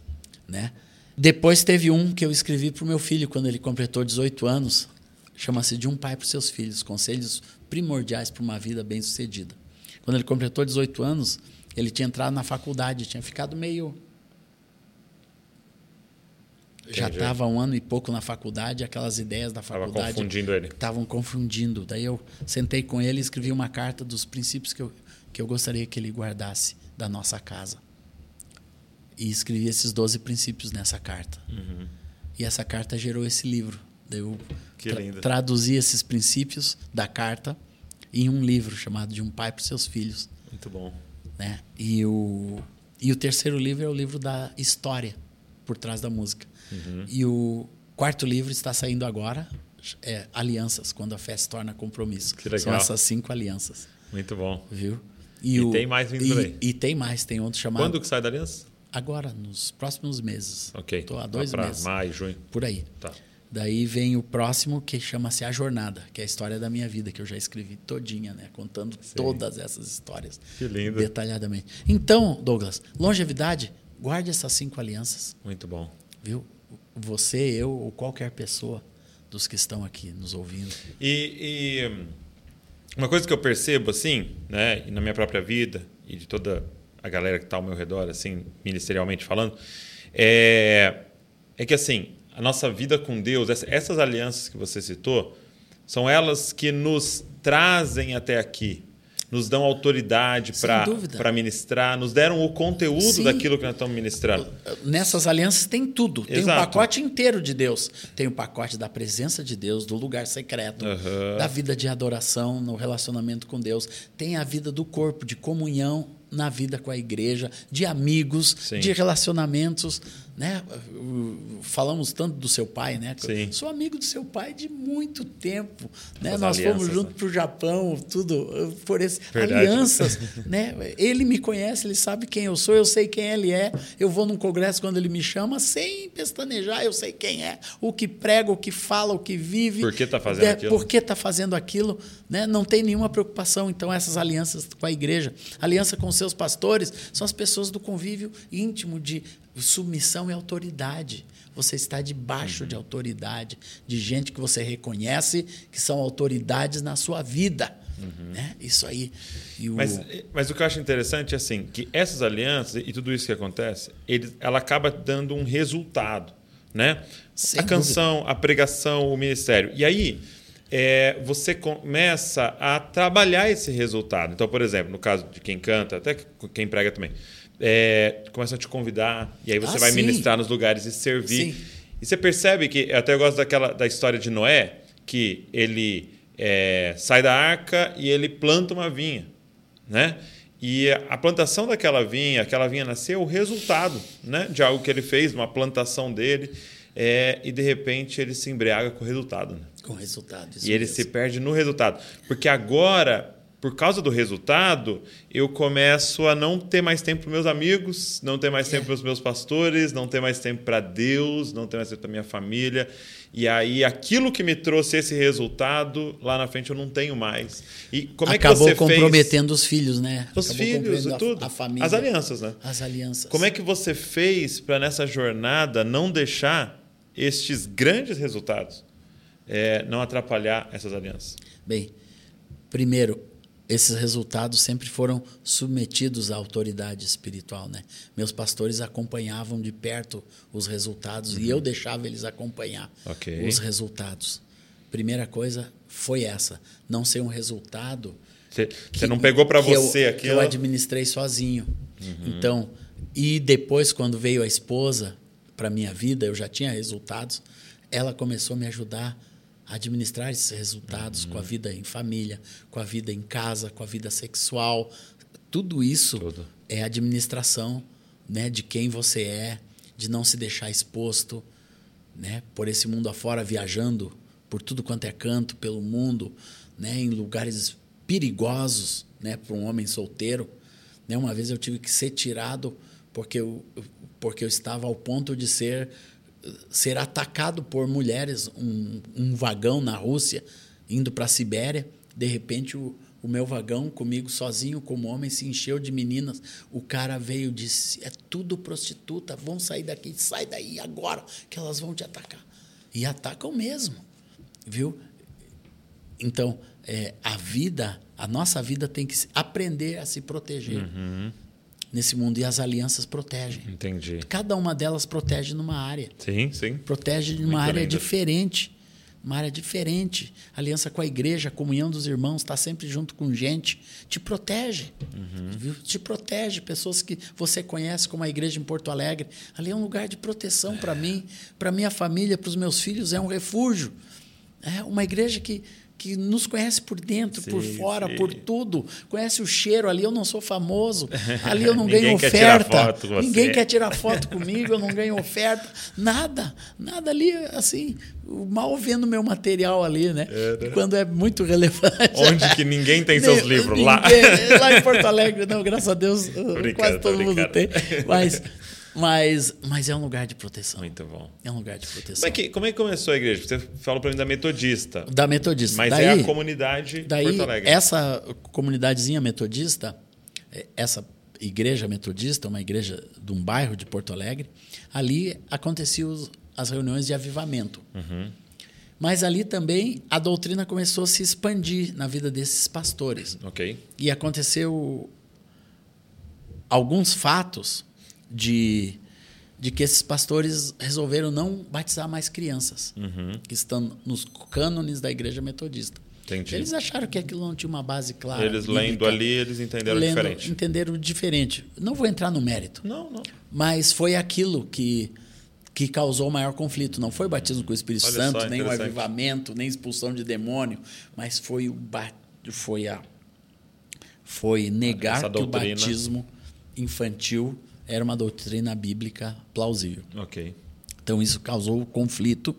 [SPEAKER 3] Né? Depois teve um que eu escrevi para o meu filho quando ele completou 18 anos. Chama-se De um Pai para os Seus Filhos. Conselhos primordiais para uma vida bem-sucedida. Quando ele completou 18 anos, ele tinha entrado na faculdade, tinha ficado meio já
[SPEAKER 2] Entendi.
[SPEAKER 3] estava um ano e pouco na faculdade, aquelas ideias da faculdade
[SPEAKER 2] confundindo ele.
[SPEAKER 3] estavam confundindo. Daí eu sentei com ele e escrevi uma carta dos princípios que eu, que eu gostaria que ele guardasse da nossa casa. E escrevi esses 12 princípios nessa carta. E essa carta gerou esse livro. Daí eu
[SPEAKER 2] Que
[SPEAKER 3] tra- traduzi esses princípios da carta em um livro chamado De um Pai para os Seus Filhos.
[SPEAKER 2] Muito bom.
[SPEAKER 3] Né? E, o, e o terceiro livro é o livro da história por trás da música.
[SPEAKER 2] Uhum.
[SPEAKER 3] E o quarto livro está saindo agora, é Alianças, quando a fé se torna compromisso.
[SPEAKER 2] Que legal.
[SPEAKER 3] São essas cinco alianças,
[SPEAKER 2] Muito bom.
[SPEAKER 3] viu?
[SPEAKER 2] E tem mais vindo
[SPEAKER 3] e,
[SPEAKER 2] aí?
[SPEAKER 3] E tem mais, tem outro chamado...
[SPEAKER 2] Quando que sai da aliança?
[SPEAKER 3] Agora, nos próximos meses.
[SPEAKER 2] Ok.
[SPEAKER 3] Estou há
[SPEAKER 2] Lá
[SPEAKER 3] dois meses.
[SPEAKER 2] Maio, junho.
[SPEAKER 3] Por aí.
[SPEAKER 2] Tá.
[SPEAKER 3] Daí vem o próximo que chama-se A Jornada, que é a história da minha vida, que eu já escrevi todinha, né? Contando todas essas histórias.
[SPEAKER 2] Que lindo.
[SPEAKER 3] Detalhadamente. Então, Douglas, longevidade, guarde essas cinco alianças,
[SPEAKER 2] Muito bom.
[SPEAKER 3] viu? Você, eu ou qualquer pessoa dos que estão aqui nos ouvindo.
[SPEAKER 2] E, e, uma coisa que eu percebo, assim, né, na minha própria vida e de toda a galera que está ao meu redor, assim, ministerialmente falando, é, é que, assim, a nossa vida com Deus, essa- essas alianças que você citou, são elas que nos trazem até aqui, nos dão autoridade para ministrar, nos deram o conteúdo
[SPEAKER 3] Sim.
[SPEAKER 2] daquilo que nós estamos ministrando.
[SPEAKER 3] Nessas alianças tem tudo. Tem
[SPEAKER 2] Exato.
[SPEAKER 3] um pacote inteiro de Deus. Tem o pacote da presença de Deus, do lugar secreto,
[SPEAKER 2] Aham.
[SPEAKER 3] da vida de adoração no relacionamento com Deus. Tem a vida do corpo, de comunhão na vida com a igreja, de amigos,
[SPEAKER 2] Sim.
[SPEAKER 3] de relacionamentos. Né? Falamos tanto do seu pai, né?
[SPEAKER 2] Sim.
[SPEAKER 3] Sou amigo do seu pai de muito tempo. Né?
[SPEAKER 2] As
[SPEAKER 3] Nós fomos juntos
[SPEAKER 2] né?
[SPEAKER 3] para o Japão, tudo por esse
[SPEAKER 2] Verdade.
[SPEAKER 3] alianças né? Ele me conhece, ele sabe quem eu sou, eu sei quem ele é. Eu vou num congresso quando ele me chama, sem pestanejar, eu sei quem é, o que prega, o que fala, o que vive.
[SPEAKER 2] Por que tá fazendo
[SPEAKER 3] É,
[SPEAKER 2] aquilo?
[SPEAKER 3] Por que está fazendo aquilo? Né? Não tem nenhuma preocupação. Então, essas alianças com a igreja, aliança com seus pastores, são as pessoas do convívio íntimo de submissão e autoridade. Você está debaixo
[SPEAKER 2] Uhum.
[SPEAKER 3] de autoridade, de gente que você reconhece que são autoridades na sua vida. Né? Isso aí. O-
[SPEAKER 2] Uhum. Mas, mas o que eu acho interessante é assim, que essas alianças e tudo isso que acontece, ele, ela acaba dando um resultado, né?
[SPEAKER 3] Sem
[SPEAKER 2] a canção, a pregação, o ministério. E aí é, você começa a trabalhar esse resultado. Então, por exemplo, no caso de quem canta, até quem prega também, é, começa a te convidar e aí você
[SPEAKER 3] Ah,
[SPEAKER 2] vai
[SPEAKER 3] sim.
[SPEAKER 2] ministrar nos lugares e servir.
[SPEAKER 3] Sim.
[SPEAKER 2] E você percebe que eu até gosto daquela da história de Noé, que ele é, sai da arca e ele planta uma vinha, né? E a plantação daquela vinha, aquela vinha nasceu o resultado, né, de algo que ele fez, uma plantação dele, é, e de repente ele se embriaga com o resultado, né?
[SPEAKER 3] Com resultado. isso
[SPEAKER 2] E ele
[SPEAKER 3] mesmo.
[SPEAKER 2] se perde no resultado. Porque agora, por causa do resultado, eu começo a não ter mais tempo para meus amigos, não ter mais tempo para os meus pastores, não ter mais tempo para Deus, não ter mais tempo para minha família. E aí, aquilo que me trouxe esse resultado, lá na frente eu não tenho mais. E como
[SPEAKER 3] Acabou
[SPEAKER 2] é que você fez
[SPEAKER 3] comprometendo os filhos, né?
[SPEAKER 2] os
[SPEAKER 3] Acabou
[SPEAKER 2] filhos e
[SPEAKER 3] a-
[SPEAKER 2] tudo?
[SPEAKER 3] A, família.
[SPEAKER 2] As alianças, né?
[SPEAKER 3] As alianças.
[SPEAKER 2] Como é que você fez para nessa jornada não deixar estes grandes resultados é, não atrapalhar essas alianças?
[SPEAKER 3] Bem, primeiro, esses resultados sempre foram submetidos à autoridade espiritual, né? Meus pastores acompanhavam de perto os resultados e eu deixava eles acompanhar
[SPEAKER 2] Uhum. Ok.
[SPEAKER 3] os resultados. Primeira coisa foi essa, não ser um resultado
[SPEAKER 2] Você, não pegou para
[SPEAKER 3] eu-
[SPEAKER 2] você
[SPEAKER 3] que
[SPEAKER 2] aquilo?
[SPEAKER 3] eu administrei sozinho.
[SPEAKER 2] Uhum.
[SPEAKER 3] Então, e depois quando veio a esposa para minha vida, eu já tinha resultados, ela começou a me ajudar administrar esses resultados com a
[SPEAKER 2] Uhum.
[SPEAKER 3] vida em família, com a vida em casa, com a vida sexual. Tudo isso
[SPEAKER 2] Tudo.
[SPEAKER 3] é administração, né, de quem você é, de não se deixar exposto, né, por esse mundo afora viajando por tudo quanto é canto pelo mundo, né, em lugares perigosos, né, para um homem solteiro. Né, uma vez eu tive que ser tirado porque eu, porque eu estava ao ponto de ser ser atacado por mulheres, um, um vagão na Rússia indo para a Sibéria, de repente o, o meu vagão comigo sozinho como homem se encheu de meninas. O cara veio e disse: "É tudo prostituta, vão sair daqui, sai daí agora que elas vão te atacar". E atacam mesmo. Viu? Então, é, a vida, a nossa vida tem que aprender a se proteger. Nesse mundo e as alianças protegem.
[SPEAKER 2] Entendi.
[SPEAKER 3] Cada uma delas protege numa área.
[SPEAKER 2] Sim, sim.
[SPEAKER 3] Protege de
[SPEAKER 2] Muito
[SPEAKER 3] área
[SPEAKER 2] lindo.
[SPEAKER 3] diferente. Uma área diferente. Aliança com a igreja, a comunhão dos irmãos, está sempre junto com gente. Te protege.
[SPEAKER 2] Uhum.
[SPEAKER 3] Te protege. Pessoas que você conhece, como a igreja em Porto Alegre. Ali é um lugar de proteção para mim, para minha família, para os meus filhos. É um refúgio. É uma igreja que, que nos conhece por dentro, por
[SPEAKER 2] Sim,
[SPEAKER 3] fora,
[SPEAKER 2] sim.
[SPEAKER 3] por tudo. Conhece o cheiro. Ali eu não sou famoso. Ali eu não ganho
[SPEAKER 2] quer
[SPEAKER 3] oferta.
[SPEAKER 2] com
[SPEAKER 3] Ninguém quer tirar foto comigo, eu não ganho oferta, nada, nada ali, assim, mal vendo meu material ali, né?
[SPEAKER 2] É, né?
[SPEAKER 3] Quando é muito relevante.
[SPEAKER 2] Onde que ninguém tem seus livros? Lá.
[SPEAKER 3] ninguém- lá em Porto Alegre, não, graças a Deus, quase todo mundo tem. Mas, mas, mas é um lugar de proteção.
[SPEAKER 2] Muito bom.
[SPEAKER 3] É um lugar de proteção.
[SPEAKER 2] Como é, que, como é que começou a igreja? Você falou para mim da metodista.
[SPEAKER 3] Da metodista.
[SPEAKER 2] Mas
[SPEAKER 3] daí,
[SPEAKER 2] é a comunidade de
[SPEAKER 3] Daí,
[SPEAKER 2] Porto Alegre.
[SPEAKER 3] essa comunidadezinha metodista, eh, essa igreja metodista, uma igreja de um bairro de Porto Alegre, ali aconteciam as reuniões de avivamento.
[SPEAKER 2] Uhum.
[SPEAKER 3] Mas ali também a doutrina começou a se expandir na vida desses pastores.
[SPEAKER 2] Ok.
[SPEAKER 3] E aconteceu alguns fatos de, de que esses pastores resolveram não batizar mais crianças
[SPEAKER 2] Uhum.
[SPEAKER 3] que estão nos cânones da igreja metodista.
[SPEAKER 2] Entendi.
[SPEAKER 3] Eles acharam que aquilo não tinha uma base clara.
[SPEAKER 2] Eles
[SPEAKER 3] bíblica.
[SPEAKER 2] lendo ali, eles entenderam
[SPEAKER 3] Lendo,
[SPEAKER 2] diferente.
[SPEAKER 3] Entenderam diferente. Não vou entrar no mérito,
[SPEAKER 2] Não, não.
[SPEAKER 3] mas foi aquilo que que causou o maior conflito. Não foi o batismo com o Espírito
[SPEAKER 2] Olha
[SPEAKER 3] Santo,
[SPEAKER 2] só,
[SPEAKER 3] nem o avivamento, nem expulsão de demônio, mas foi o ba- foi a foi negar que o batismo infantil era uma doutrina bíblica plausível.
[SPEAKER 2] Ok.
[SPEAKER 3] Então isso causou o conflito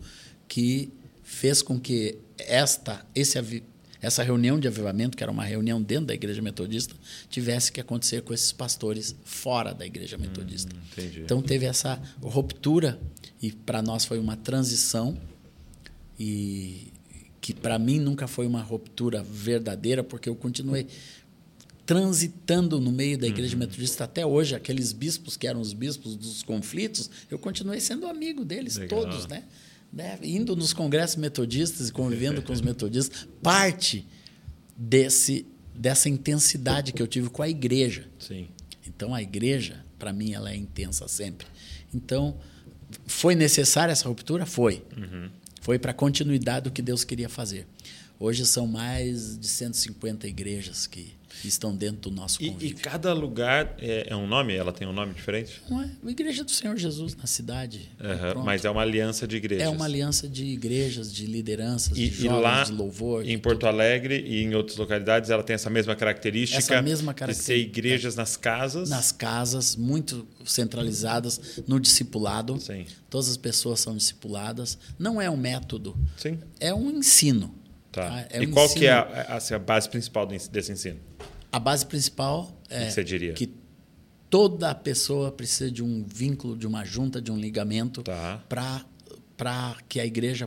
[SPEAKER 3] que fez com que esta esse essa reunião de avivamento, que era uma reunião dentro da igreja metodista, tivesse que acontecer com esses pastores fora da igreja metodista.
[SPEAKER 2] Hum.
[SPEAKER 3] Então teve essa ruptura e para nós foi uma transição e que para mim nunca foi uma ruptura verdadeira, porque eu continuei transitando no meio da
[SPEAKER 2] Uhum.
[SPEAKER 3] igreja metodista até hoje, aqueles bispos que eram os bispos dos conflitos, eu continuei sendo amigo deles
[SPEAKER 2] Legal.
[SPEAKER 3] todos, né? Né? Indo nos congressos metodistas e convivendo com os metodistas, parte desse dessa intensidade que eu tive com a igreja.
[SPEAKER 2] Sim.
[SPEAKER 3] Então a igreja, para mim, ela é intensa sempre. Então, foi necessária essa ruptura? Foi. Foi para a continuidade do que Deus queria fazer. Hoje são mais de 150 igrejas que estão dentro do nosso
[SPEAKER 2] E, e
[SPEAKER 3] convívio.
[SPEAKER 2] cada lugar é, é um nome? Ela tem um nome diferente?
[SPEAKER 3] Não é? A igreja do Senhor Jesus na cidade. Pronto.
[SPEAKER 2] Mas é uma aliança de igrejas.
[SPEAKER 3] é uma aliança de igrejas, de lideranças,
[SPEAKER 2] E,
[SPEAKER 3] de
[SPEAKER 2] e
[SPEAKER 3] jovens,
[SPEAKER 2] lá
[SPEAKER 3] de louvor.
[SPEAKER 2] em Porto Alegre e em outras localidades ela tem essa mesma característica,
[SPEAKER 3] Essa mesma
[SPEAKER 2] de ser
[SPEAKER 3] característica.
[SPEAKER 2] igrejas nas casas.
[SPEAKER 3] nas casas, muito centralizadas no discipulado.
[SPEAKER 2] Sim.
[SPEAKER 3] Todas as pessoas são discipuladas. Não é um método,
[SPEAKER 2] Sim.
[SPEAKER 3] é um ensino.
[SPEAKER 2] Tá.
[SPEAKER 3] É
[SPEAKER 2] e
[SPEAKER 3] um
[SPEAKER 2] qual
[SPEAKER 3] ensino.
[SPEAKER 2] que é a, a- assim, a base principal desse ensino?
[SPEAKER 3] A base principal é
[SPEAKER 2] que diria?
[SPEAKER 3] que toda pessoa precisa de um vínculo, de uma junta, de um ligamento
[SPEAKER 2] Tá.
[SPEAKER 3] para que a igreja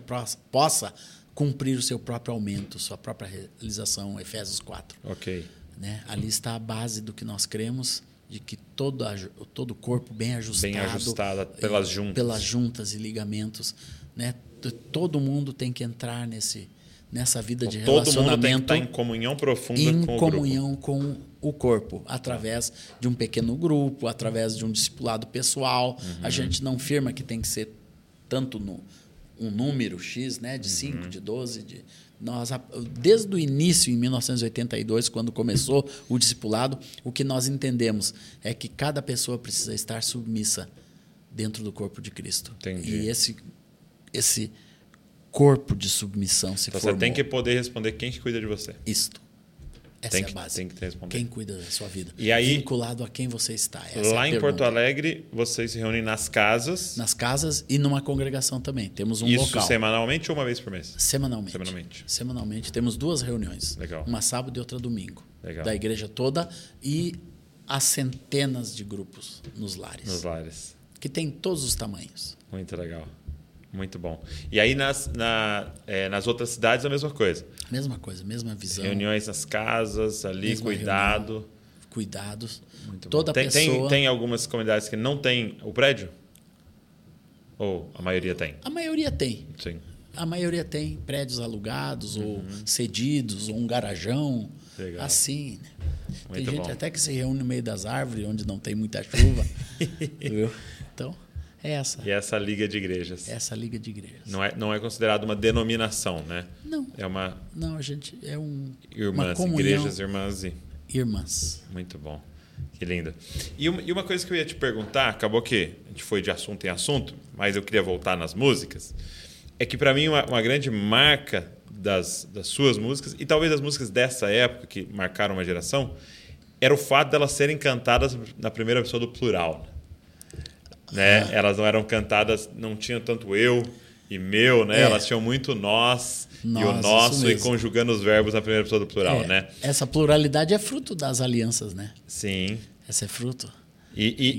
[SPEAKER 3] possa cumprir o seu próprio aumento, sua própria realização, Efésios 4.
[SPEAKER 2] Ok.
[SPEAKER 3] né? Ali está a base do que nós cremos, de que todo, todo o corpo bem ajustado,
[SPEAKER 2] Bem ajustada pelas juntas.
[SPEAKER 3] pelas juntas e ligamentos, né? Todo mundo tem que entrar nesse nessa vida de
[SPEAKER 2] Então, Todo mundo tem que
[SPEAKER 3] relacionamento
[SPEAKER 2] estar em comunhão profunda
[SPEAKER 3] em
[SPEAKER 2] com o
[SPEAKER 3] comunhão com o corpo, através de um pequeno grupo, através de um discipulado pessoal.
[SPEAKER 2] Uhum.
[SPEAKER 3] A gente não firma que tem que ser tanto no, um número X, né, de 5,
[SPEAKER 2] Uhum.
[SPEAKER 3] de 12, de nós desde o início em 1982, quando começou o discipulado, o que nós entendemos é que cada pessoa precisa estar submissa dentro do corpo de Cristo.
[SPEAKER 2] Entendi.
[SPEAKER 3] E esse esse corpo de submissão se
[SPEAKER 2] Então,
[SPEAKER 3] formou.
[SPEAKER 2] você tem que poder responder quem que cuida de você.
[SPEAKER 3] Isto. Essa
[SPEAKER 2] Tem
[SPEAKER 3] é a
[SPEAKER 2] que-
[SPEAKER 3] base.
[SPEAKER 2] tem que responder.
[SPEAKER 3] Quem cuida da sua vida.
[SPEAKER 2] E aí-
[SPEAKER 3] Vinculado a quem você está. Essa é
[SPEAKER 2] Lá
[SPEAKER 3] a
[SPEAKER 2] em Porto. Alegre, vocês se reúnem nas casas.
[SPEAKER 3] Nas casas e numa congregação também. Temos um
[SPEAKER 2] isso
[SPEAKER 3] local.
[SPEAKER 2] semanalmente ou uma vez por mês?
[SPEAKER 3] Semanalmente.
[SPEAKER 2] Semanalmente.
[SPEAKER 3] Semanalmente. Temos duas reuniões.
[SPEAKER 2] Legal.
[SPEAKER 3] Uma sábado e outra domingo.
[SPEAKER 2] Legal.
[SPEAKER 3] Da igreja toda e há centenas de grupos nos lares.
[SPEAKER 2] Nos lares.
[SPEAKER 3] Que tem todos os tamanhos.
[SPEAKER 2] Muito legal. Muito bom. E aí nas, na- é, nas outras cidades a mesma coisa.
[SPEAKER 3] Mesma coisa, mesma visão.
[SPEAKER 2] Reuniões nas casas, ali,
[SPEAKER 3] Mesma
[SPEAKER 2] cuidado.
[SPEAKER 3] Cuidados.
[SPEAKER 2] Muito.
[SPEAKER 3] Toda
[SPEAKER 2] tem, tem-
[SPEAKER 3] pessoa.
[SPEAKER 2] tem algumas comunidades que não tem o prédio? Ou a maioria tem?
[SPEAKER 3] A maioria tem.
[SPEAKER 2] Sim.
[SPEAKER 3] A maioria tem prédios alugados ou cedidos, ou um garajão.
[SPEAKER 2] Legal.
[SPEAKER 3] Assim. né? Tem
[SPEAKER 2] Muito
[SPEAKER 3] gente
[SPEAKER 2] bom.
[SPEAKER 3] até que se reúne no meio das árvores, onde não tem muita chuva. Então, essa.
[SPEAKER 2] E essa liga de igrejas.
[SPEAKER 3] Essa liga de igrejas.
[SPEAKER 2] Não é, não é considerado uma denominação, né?
[SPEAKER 3] Não,
[SPEAKER 2] É uma
[SPEAKER 3] não, a gente é um, uma
[SPEAKER 2] irmãs,
[SPEAKER 3] comunhão.
[SPEAKER 2] igrejas irmãs e
[SPEAKER 3] Irmãs.
[SPEAKER 2] muito bom. Que lindo. E uma, e uma coisa que eu ia te perguntar, acabou que a gente foi de assunto em assunto, mas eu queria voltar nas músicas, é que para mim uma, uma grande marca das, das suas músicas, e talvez das músicas dessa época, que marcaram uma geração, era o fato delas serem cantadas na primeira pessoa do plural. Né? Elas não eram cantadas, não tinham tanto eu e meu, né?
[SPEAKER 3] É.
[SPEAKER 2] Elas tinham muito nós, e o
[SPEAKER 3] Nós,
[SPEAKER 2] nosso, e conjugando os verbos na primeira pessoa do plural,
[SPEAKER 3] É,
[SPEAKER 2] né?
[SPEAKER 3] Essa pluralidade é fruto das alianças, né?
[SPEAKER 2] Sim.
[SPEAKER 3] Essa é fruto.
[SPEAKER 2] E, e,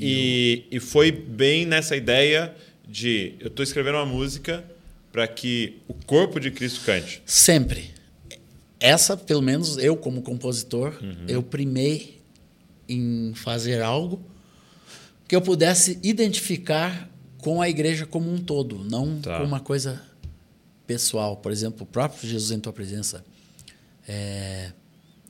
[SPEAKER 2] e, e foi bem nessa ideia de eu estou escrevendo uma música para que o corpo de Cristo cante.
[SPEAKER 3] Sempre. Essa, pelo menos eu como compositor,
[SPEAKER 2] Uhum.
[SPEAKER 3] eu primei em fazer algo que eu pudesse identificar com a igreja como um todo, não
[SPEAKER 2] Tá.
[SPEAKER 3] com uma coisa pessoal. Por exemplo, o próprio Jesus em tua presença. é,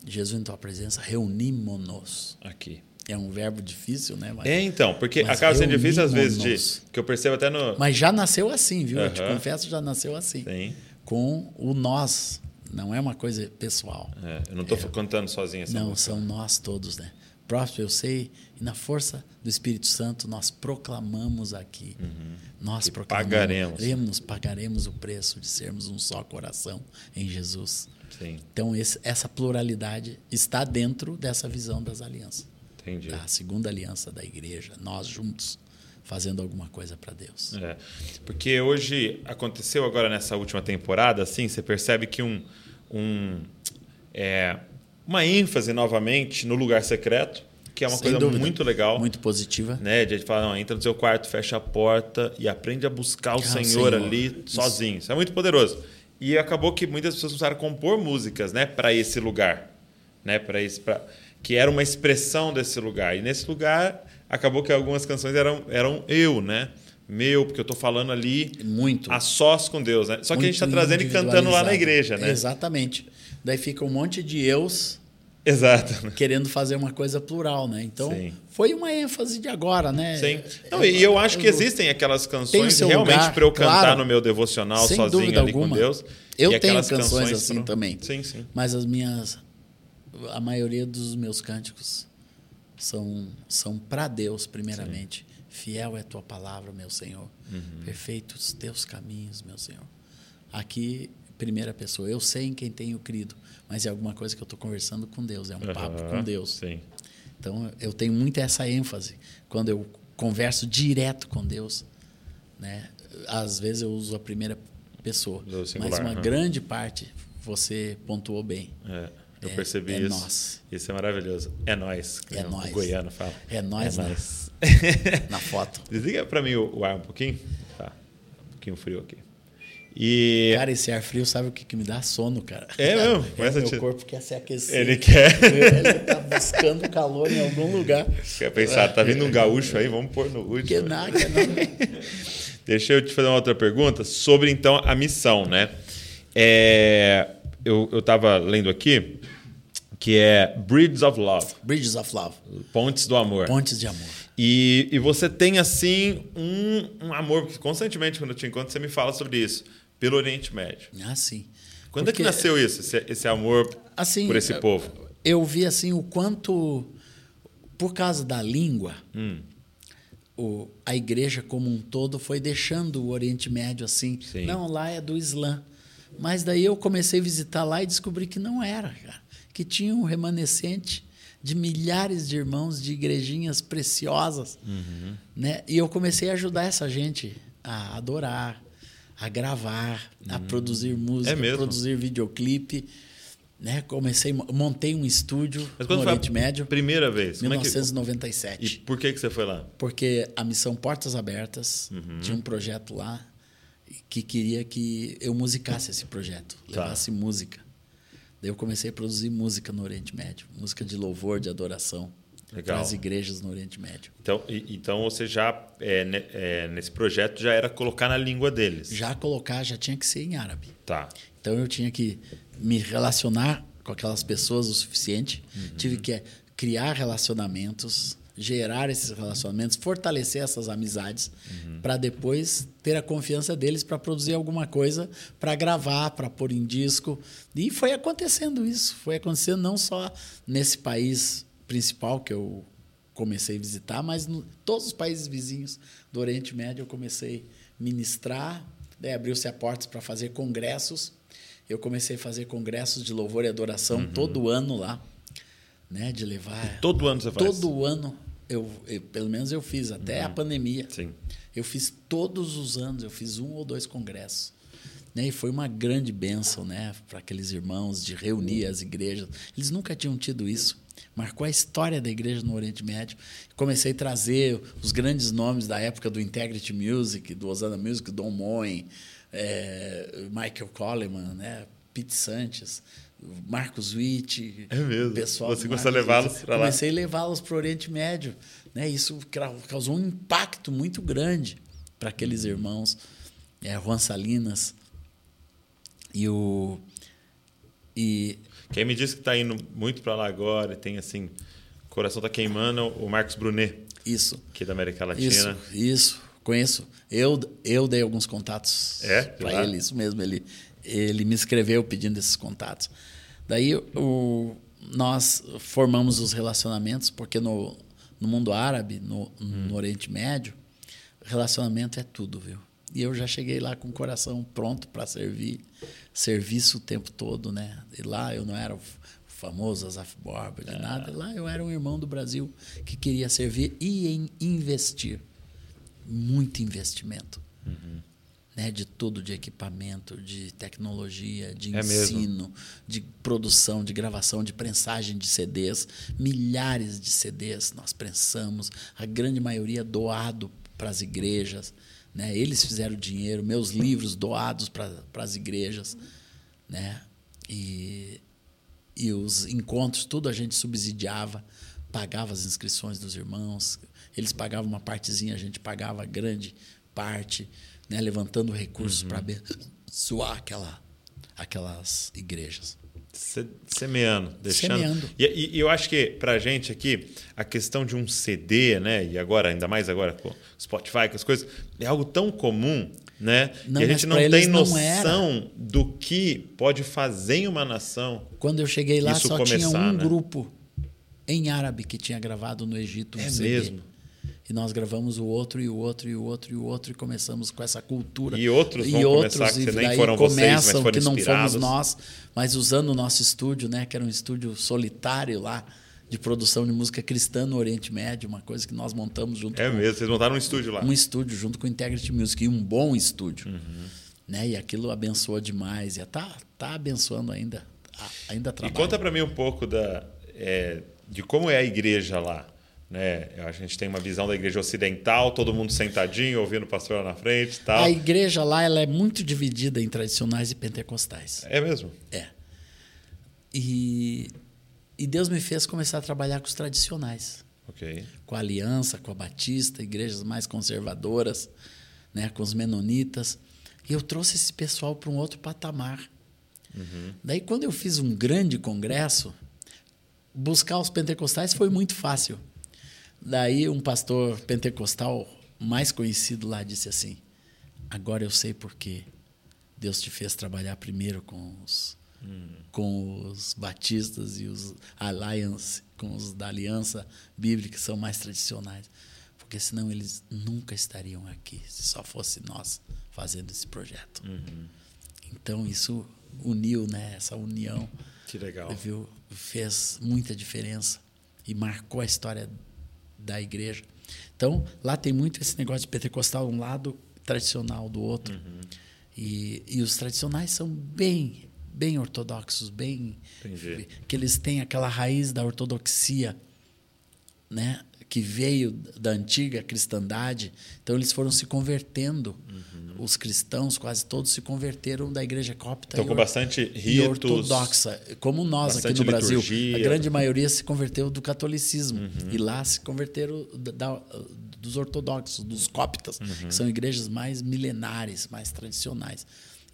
[SPEAKER 3] Jesus em tua presença, reunimos-nos.
[SPEAKER 2] Aqui.
[SPEAKER 3] É um verbo difícil, né? Mas,
[SPEAKER 2] É, então, porque acaba sendo difícil às vezes de. Que eu percebo até no.
[SPEAKER 3] mas já nasceu assim, viu? Eu te confesso, já nasceu assim.
[SPEAKER 2] Sim.
[SPEAKER 3] Com o nós. Não é uma coisa pessoal.
[SPEAKER 2] É, eu não estou cantando sozinho essa
[SPEAKER 3] Não,
[SPEAKER 2] música.
[SPEAKER 3] são nós todos, né? Próximo eu sei, e na força do Espírito Santo nós proclamamos aqui. Nós
[SPEAKER 2] Que
[SPEAKER 3] proclamamos,
[SPEAKER 2] pagaremos.
[SPEAKER 3] pagaremos o preço de sermos um só coração em Jesus.
[SPEAKER 2] Sim,
[SPEAKER 3] Então esse- essa pluralidade está dentro dessa visão das alianças.
[SPEAKER 2] entendi.
[SPEAKER 3] Da segunda aliança da igreja, nós juntos fazendo alguma coisa para Deus.
[SPEAKER 2] É, porque hoje aconteceu agora nessa última temporada, assim, você percebe que um, um é, uma ênfase novamente no lugar secreto, que é uma
[SPEAKER 3] Sem
[SPEAKER 2] coisa
[SPEAKER 3] dúvida.
[SPEAKER 2] muito legal.
[SPEAKER 3] Muito positiva.
[SPEAKER 2] né? De a gente falar, não, entra no seu quarto, fecha a porta e aprende a buscar o
[SPEAKER 3] Ah,
[SPEAKER 2] Senhor,
[SPEAKER 3] Senhor.
[SPEAKER 2] ali
[SPEAKER 3] Isso.
[SPEAKER 2] sozinho. Isso é muito poderoso. E acabou que muitas pessoas começaram a compor músicas, né, para esse lugar, né, para esse, pra, que era uma expressão desse lugar. E nesse lugar acabou que algumas canções eram eram eu, né? Meu, porque eu estou falando ali
[SPEAKER 3] Muito.
[SPEAKER 2] a sós com Deus, né? Só que a gente está
[SPEAKER 3] muito
[SPEAKER 2] trazendo e cantando lá na igreja, né?
[SPEAKER 3] Exatamente. Daí fica um monte de eus
[SPEAKER 2] Exato.
[SPEAKER 3] querendo fazer uma coisa plural, né? Então,
[SPEAKER 2] Sim.
[SPEAKER 3] foi uma ênfase de agora, né?
[SPEAKER 2] Sim. Não, e eu acho que existem aquelas canções realmente para eu cantar
[SPEAKER 3] claro.
[SPEAKER 2] no meu devocional sozinho ali
[SPEAKER 3] alguma.
[SPEAKER 2] com Deus.
[SPEAKER 3] Eu
[SPEAKER 2] E
[SPEAKER 3] tenho
[SPEAKER 2] aquelas
[SPEAKER 3] canções
[SPEAKER 2] canções
[SPEAKER 3] assim
[SPEAKER 2] pro-
[SPEAKER 3] também.
[SPEAKER 2] Sim, sim.
[SPEAKER 3] Mas as minhas a maioria dos meus cânticos são são para Deus primeiramente. Fiel é tua palavra, meu Senhor.
[SPEAKER 2] Uhum.
[SPEAKER 3] Perfeitos teus caminhos, meu Senhor. Aqui primeira pessoa, eu sei em quem tenho crido, mas é alguma coisa que eu estou conversando com Deus, é um papo
[SPEAKER 2] Aham,
[SPEAKER 3] com Deus.
[SPEAKER 2] Sim.
[SPEAKER 3] Então eu tenho muito essa ênfase quando eu converso direto com Deus, né? Às vezes eu uso a primeira pessoa,
[SPEAKER 2] Do
[SPEAKER 3] mas
[SPEAKER 2] singular,
[SPEAKER 3] uma
[SPEAKER 2] aham.
[SPEAKER 3] grande parte você pontuou bem.
[SPEAKER 2] É, eu
[SPEAKER 3] É-
[SPEAKER 2] percebi
[SPEAKER 3] é
[SPEAKER 2] isso.
[SPEAKER 3] nós.
[SPEAKER 2] Isso é maravilhoso. É nós.
[SPEAKER 3] É
[SPEAKER 2] o
[SPEAKER 3] nós.
[SPEAKER 2] goiano fala.
[SPEAKER 3] É nós,
[SPEAKER 2] É
[SPEAKER 3] né?
[SPEAKER 2] nós.
[SPEAKER 3] Na foto.
[SPEAKER 2] Desliga para mim o, o ar um pouquinho. Tá. Um pouquinho frio aqui. E
[SPEAKER 3] Cara, esse ar frio sabe o que, que me dá sono, cara?
[SPEAKER 2] É mesmo?
[SPEAKER 3] É, meu
[SPEAKER 2] te-
[SPEAKER 3] corpo quer se aquecer.
[SPEAKER 2] ele quer,
[SPEAKER 3] Ele tá buscando calor em algum lugar.
[SPEAKER 2] quer pensar, tá vindo um gaúcho aí, vamos pôr no último.
[SPEAKER 3] Que nada, que não.
[SPEAKER 2] Deixa eu te fazer uma outra pergunta sobre então a missão, né? É, eu estava lendo aqui que é Bridges of Love,
[SPEAKER 3] Bridges of Love.
[SPEAKER 2] Pontes do Amor.
[SPEAKER 3] Pontes de amor.
[SPEAKER 2] E, e você tem assim um, um amor, porque constantemente quando eu te encontro você me fala sobre isso, pelo Oriente Médio.
[SPEAKER 3] Ah, sim.
[SPEAKER 2] Quando é que
[SPEAKER 3] Porque-
[SPEAKER 2] nasceu isso, esse, esse amor
[SPEAKER 3] assim,
[SPEAKER 2] por esse
[SPEAKER 3] eu-
[SPEAKER 2] povo?
[SPEAKER 3] Eu vi assim o quanto, por causa da língua,
[SPEAKER 2] Hum.
[SPEAKER 3] o, a igreja como um todo foi deixando o Oriente Médio assim.
[SPEAKER 2] Sim.
[SPEAKER 3] Não, lá é do Islã. Mas daí eu comecei a visitar lá e descobri que não era, cara. Que tinha um remanescente de milhares de irmãos de igrejinhas preciosas.
[SPEAKER 2] Uhum.
[SPEAKER 3] Né? E eu comecei a ajudar essa gente a adorar, a gravar, a produzir música,
[SPEAKER 2] Uhum. É
[SPEAKER 3] a produzir videoclipe. Né? Comecei, montei um estúdio
[SPEAKER 2] Mas
[SPEAKER 3] no
[SPEAKER 2] quando foi
[SPEAKER 3] Oriente Médio,
[SPEAKER 2] primeira vez? Como é que-
[SPEAKER 3] 1997
[SPEAKER 2] E por que, que você foi lá?
[SPEAKER 3] porque a missão Portas Abertas
[SPEAKER 2] Uhum.
[SPEAKER 3] tinha um projeto lá que queria que eu musicasse esse projeto,
[SPEAKER 2] Tá.
[SPEAKER 3] levasse música. Daí eu comecei a produzir música no Oriente Médio, música de louvor, de adoração.
[SPEAKER 2] Legal.
[SPEAKER 3] para as igrejas no Oriente Médio.
[SPEAKER 2] Então, e- então você já, é, é, nesse projeto, já era colocar na língua deles.
[SPEAKER 3] Já colocar, já tinha que ser em árabe.
[SPEAKER 2] Tá.
[SPEAKER 3] Então eu tinha que me relacionar com aquelas pessoas o suficiente, tive que criar relacionamentos, gerar esses relacionamentos, fortalecer essas amizades, para depois ter a confiança deles para produzir alguma coisa, para gravar, para pôr em disco. E foi acontecendo isso, foi acontecendo não só nesse país principal que eu comecei a visitar, mas em todos os países vizinhos do Oriente Médio eu comecei a ministrar, daí abriu-se a portas para fazer congressos. Eu comecei a fazer congressos de louvor e adoração todo ano lá, né, de levar
[SPEAKER 2] Todo ano você faz?
[SPEAKER 3] todo ano eu, eu- pelo menos eu fiz até a pandemia.
[SPEAKER 2] Sim.
[SPEAKER 3] Eu fiz todos os anos, eu fiz um ou dois congressos. Né? E foi uma grande bênção né? para aqueles irmãos de reunir as igrejas. Eles nunca tinham tido isso. Marcou a história da igreja no Oriente Médio. Comecei a trazer os grandes nomes da época do Integrity Music, do Osana Music, Don Moen, eh, Michael Coleman, né? Pete Sanches, Marcos Witt.
[SPEAKER 2] É mesmo?
[SPEAKER 3] Pessoal
[SPEAKER 2] Você começou a levá-los pra lá?
[SPEAKER 3] Comecei a levá-los para o Oriente Médio. Né? Isso causou um impacto muito grande para aqueles irmãos. É, Juan Salinas e o. E
[SPEAKER 2] Quem me disse que está indo muito para lá agora e tem assim, o coração tá queimando, o Marcos Brunet,
[SPEAKER 3] isso,
[SPEAKER 2] aqui da América
[SPEAKER 3] isso,
[SPEAKER 2] Latina.
[SPEAKER 3] isso, conheço. Eu, eu dei alguns contatos
[SPEAKER 2] É?
[SPEAKER 3] Para ele, isso mesmo. Ele, ele me escreveu pedindo esses contatos. Daí o, nós formamos os relacionamentos, porque no, no mundo árabe, no, no Oriente Médio, relacionamento é tudo, viu? E eu já cheguei lá com o coração pronto para servir, serviço o tempo todo, né? E lá eu não era o famoso Azaf Borba, de nada. Lá eu era um irmão do Brasil que queria servir e em investir. Muito investimento. Né? De tudo, de equipamento, de tecnologia, de
[SPEAKER 2] É mesmo?
[SPEAKER 3] ensino, de produção, de gravação, de prensagem de CDs. Milhares de CDs nós prensamos, a grande maioria doado para as igrejas. Né? Eles fizeram dinheiro, meus livros doados para as igrejas. Né? E, e os encontros, tudo a gente subsidiava, pagava as inscrições dos irmãos. Eles pagavam uma partezinha, a gente pagava grande parte, né? levantando recursos para abençoar aquela, aquelas igrejas.
[SPEAKER 2] Se- Semeando, deixando.
[SPEAKER 3] Semeando.
[SPEAKER 2] E, e- e eu acho que pra gente aqui, a questão de um CD, né? E agora, ainda mais agora com Spotify, com as coisas, é algo tão comum, né?
[SPEAKER 3] Não,
[SPEAKER 2] e a gente não tem
[SPEAKER 3] eles não
[SPEAKER 2] noção do que pode fazer em uma nação.
[SPEAKER 3] Quando eu cheguei lá, só tinha
[SPEAKER 2] começar,
[SPEAKER 3] um
[SPEAKER 2] né?
[SPEAKER 3] grupo em árabe que tinha gravado no Egito um
[SPEAKER 2] É
[SPEAKER 3] CD.
[SPEAKER 2] mesmo?
[SPEAKER 3] E nós gravamos o outro, e o outro, e o outro, e o outro, e começamos com essa cultura.
[SPEAKER 2] E outros vão começar, que
[SPEAKER 3] e
[SPEAKER 2] nem foram vocês, mas
[SPEAKER 3] começam,
[SPEAKER 2] foram
[SPEAKER 3] que não
[SPEAKER 2] inspirados.
[SPEAKER 3] fomos nós, mas usando o nosso estúdio, né, que era um estúdio solitário lá, de produção de música cristã no Oriente Médio, uma coisa que nós montamos junto
[SPEAKER 2] É
[SPEAKER 3] com
[SPEAKER 2] mesmo, vocês montaram um estúdio lá.
[SPEAKER 3] um estúdio junto com o Integrity Music, e um bom estúdio.
[SPEAKER 2] Uhum.
[SPEAKER 3] Né? E aquilo abençoa demais, e tá, tá abençoando ainda, ainda
[SPEAKER 2] E
[SPEAKER 3] trabalha.
[SPEAKER 2] conta para mim um pouco da, é, de como é a igreja lá. Né? A gente tem uma visão da igreja ocidental, todo mundo sentadinho, ouvindo o pastor lá na frente tal.
[SPEAKER 3] A igreja lá ela é muito dividida em tradicionais e pentecostais.
[SPEAKER 2] É mesmo?
[SPEAKER 3] É. E, e Deus me fez começar a trabalhar com os tradicionais.
[SPEAKER 2] Ok.
[SPEAKER 3] Com a Aliança, com a Batista, igrejas mais conservadoras, né, com os menonitas. E eu trouxe esse pessoal para um outro patamar. Daí, quando eu fiz um grande congresso, buscar os pentecostais foi muito fácil. Daí, um pastor pentecostal mais conhecido lá disse assim: Agora eu sei por que Deus te fez trabalhar primeiro com os, com os batistas e os Alliance, com os da aliança bíblica, que são mais tradicionais. Porque senão eles nunca estariam aqui, se só fosse nós fazendo esse projeto. Então, isso uniu, né? essa união
[SPEAKER 2] Que legal.
[SPEAKER 3] viu, fez muita diferença e marcou a história da igreja. Então, lá tem muito esse negócio de pentecostal um lado, tradicional do outro.
[SPEAKER 2] Uhum.
[SPEAKER 3] E, e os tradicionais são bem, bem ortodoxos, bem
[SPEAKER 2] Entendi.
[SPEAKER 3] que eles têm aquela raiz da ortodoxia, né? Que veio da antiga cristandade. Então eles foram se convertendo. Uhum. Os cristãos, quase todos, se converteram da igreja cópita
[SPEAKER 2] então,
[SPEAKER 3] e,
[SPEAKER 2] com bastante ritos,
[SPEAKER 3] e ortodoxa. Como nós aqui no Brasil. Liturgia. A grande maioria se converteu do catolicismo. Uhum. E lá se converteram da, dos ortodoxos, dos cóptas, uhum. que são igrejas mais milenares, mais tradicionais.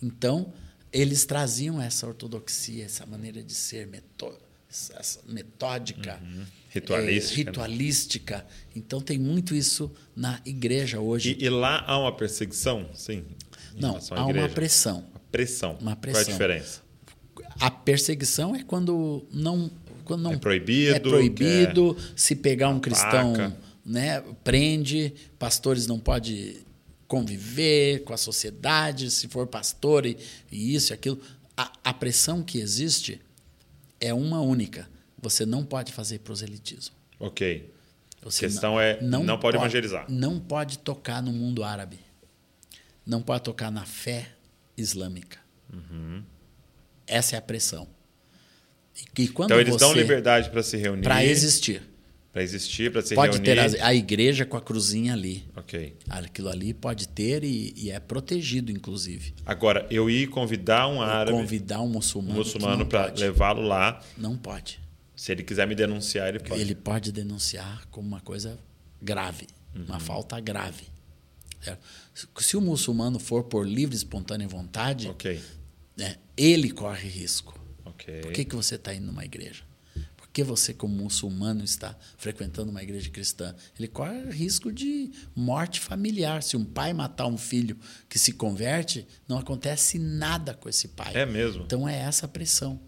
[SPEAKER 3] Então, eles traziam essa ortodoxia, essa maneira de ser essa metódica.
[SPEAKER 2] Uhum Ritualística.
[SPEAKER 3] É, ritualística. Então tem muito isso na igreja hoje.
[SPEAKER 2] E, e lá há uma perseguição, sim?
[SPEAKER 3] Não, há uma pressão.
[SPEAKER 2] Uma pressão.
[SPEAKER 3] Uma pressão.
[SPEAKER 2] Qual é a diferença?
[SPEAKER 3] A perseguição é quando não. Quando não
[SPEAKER 2] é proibido.
[SPEAKER 3] É proibido. É se pegar um cristão, né, prende. Pastores não podem conviver com a sociedade, se for pastor e, e isso e aquilo. A, a pressão que existe é uma única você não pode fazer proselitismo.
[SPEAKER 2] Ok. Você a questão não, é não, não pode, pode evangelizar.
[SPEAKER 3] Não pode tocar no mundo árabe. Não pode tocar na fé islâmica.
[SPEAKER 2] Uhum.
[SPEAKER 3] Essa é a pressão. E quando
[SPEAKER 2] então eles
[SPEAKER 3] você,
[SPEAKER 2] dão liberdade para se reunir.
[SPEAKER 3] Para existir.
[SPEAKER 2] Para existir, para se
[SPEAKER 3] pode
[SPEAKER 2] reunir.
[SPEAKER 3] Pode ter a, a, igreja com a cruzinha ali.
[SPEAKER 2] Ok.
[SPEAKER 3] Aquilo ali pode ter e, e é protegido, inclusive.
[SPEAKER 2] Agora, eu ir convidar um árabe.
[SPEAKER 3] Convidar um muçulmano.
[SPEAKER 2] Um muçulmano para levá-lo lá.
[SPEAKER 3] Não pode.
[SPEAKER 2] Se ele quiser me denunciar, ele pode.
[SPEAKER 3] Ele pode denunciar como uma coisa grave, uhum. uma falta grave. Se o muçulmano for por livre espontânea vontade,
[SPEAKER 2] okay.
[SPEAKER 3] né, ele corre risco.
[SPEAKER 2] Okay.
[SPEAKER 3] Por que, que você está indo numa igreja? Que você, como muçulmano, está frequentando uma igreja cristã? Ele corre risco de morte familiar. Se um pai matar um filho que se converte, não acontece nada com esse pai.
[SPEAKER 2] É mesmo.
[SPEAKER 3] Então é essa a pressão.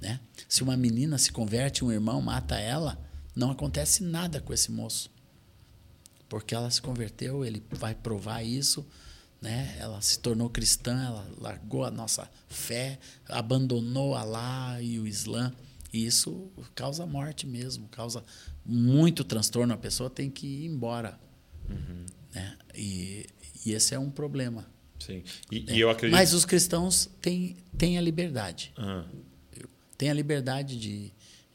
[SPEAKER 3] Né? Se uma menina se converte, um irmão mata ela, não acontece nada com esse moço. Porque ela se converteu, ele vai provar isso, né? Ela se tornou cristã, ela largou a nossa fé, abandonou Alá e o Islã. E isso causa morte mesmo, causa muito transtorno. A pessoa tem que ir embora.
[SPEAKER 2] Uhum.
[SPEAKER 3] Né? E, e esse é um problema.
[SPEAKER 2] Sim. E, é. e eu acredito...
[SPEAKER 3] Mas os cristãos têm, têm a liberdade.
[SPEAKER 2] Uhum
[SPEAKER 3] tem a liberdade de,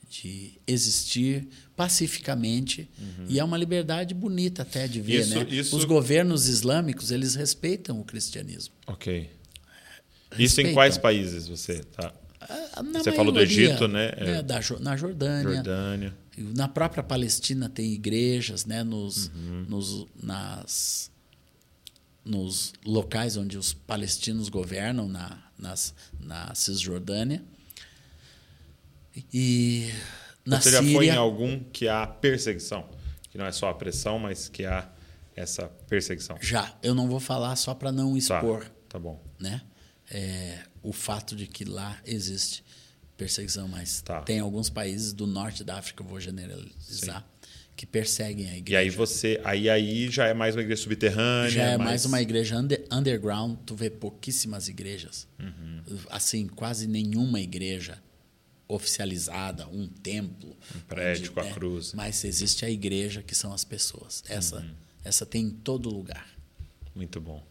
[SPEAKER 3] de existir pacificamente
[SPEAKER 2] uhum.
[SPEAKER 3] e é uma liberdade bonita até de ver,
[SPEAKER 2] isso,
[SPEAKER 3] né?
[SPEAKER 2] Isso...
[SPEAKER 3] Os governos islâmicos eles respeitam o cristianismo.
[SPEAKER 2] Ok. Respeitam. Isso em quais países você tá?
[SPEAKER 3] Ah,
[SPEAKER 2] você falou do Egito, né?
[SPEAKER 3] né é. da, na Jordânia.
[SPEAKER 2] Jordânia.
[SPEAKER 3] Na própria Palestina tem igrejas, né? Nos, uhum. nos, nas, nos locais onde os palestinos governam, na, nas, na Cisjordânia. E na
[SPEAKER 2] Você
[SPEAKER 3] Síria,
[SPEAKER 2] já foi em algum que há perseguição? Que não é só a pressão, mas que há essa perseguição?
[SPEAKER 3] Já. Eu não vou falar só para não expor.
[SPEAKER 2] Tá, tá bom.
[SPEAKER 3] Né? É, o fato de que lá existe perseguição, mas
[SPEAKER 2] tá.
[SPEAKER 3] tem alguns países do norte da África, eu vou generalizar, Sim. que perseguem a igreja.
[SPEAKER 2] E aí você, aí aí já é mais uma igreja subterrânea,
[SPEAKER 3] já é mais, mais uma igreja under, underground. Tu vê pouquíssimas igrejas,
[SPEAKER 2] uhum.
[SPEAKER 3] assim quase nenhuma igreja oficializada, um templo.
[SPEAKER 2] Um prédio com a é, cruz.
[SPEAKER 3] Mas existe a igreja, que são as pessoas. Essa, uhum. essa tem em todo lugar.
[SPEAKER 2] Muito bom.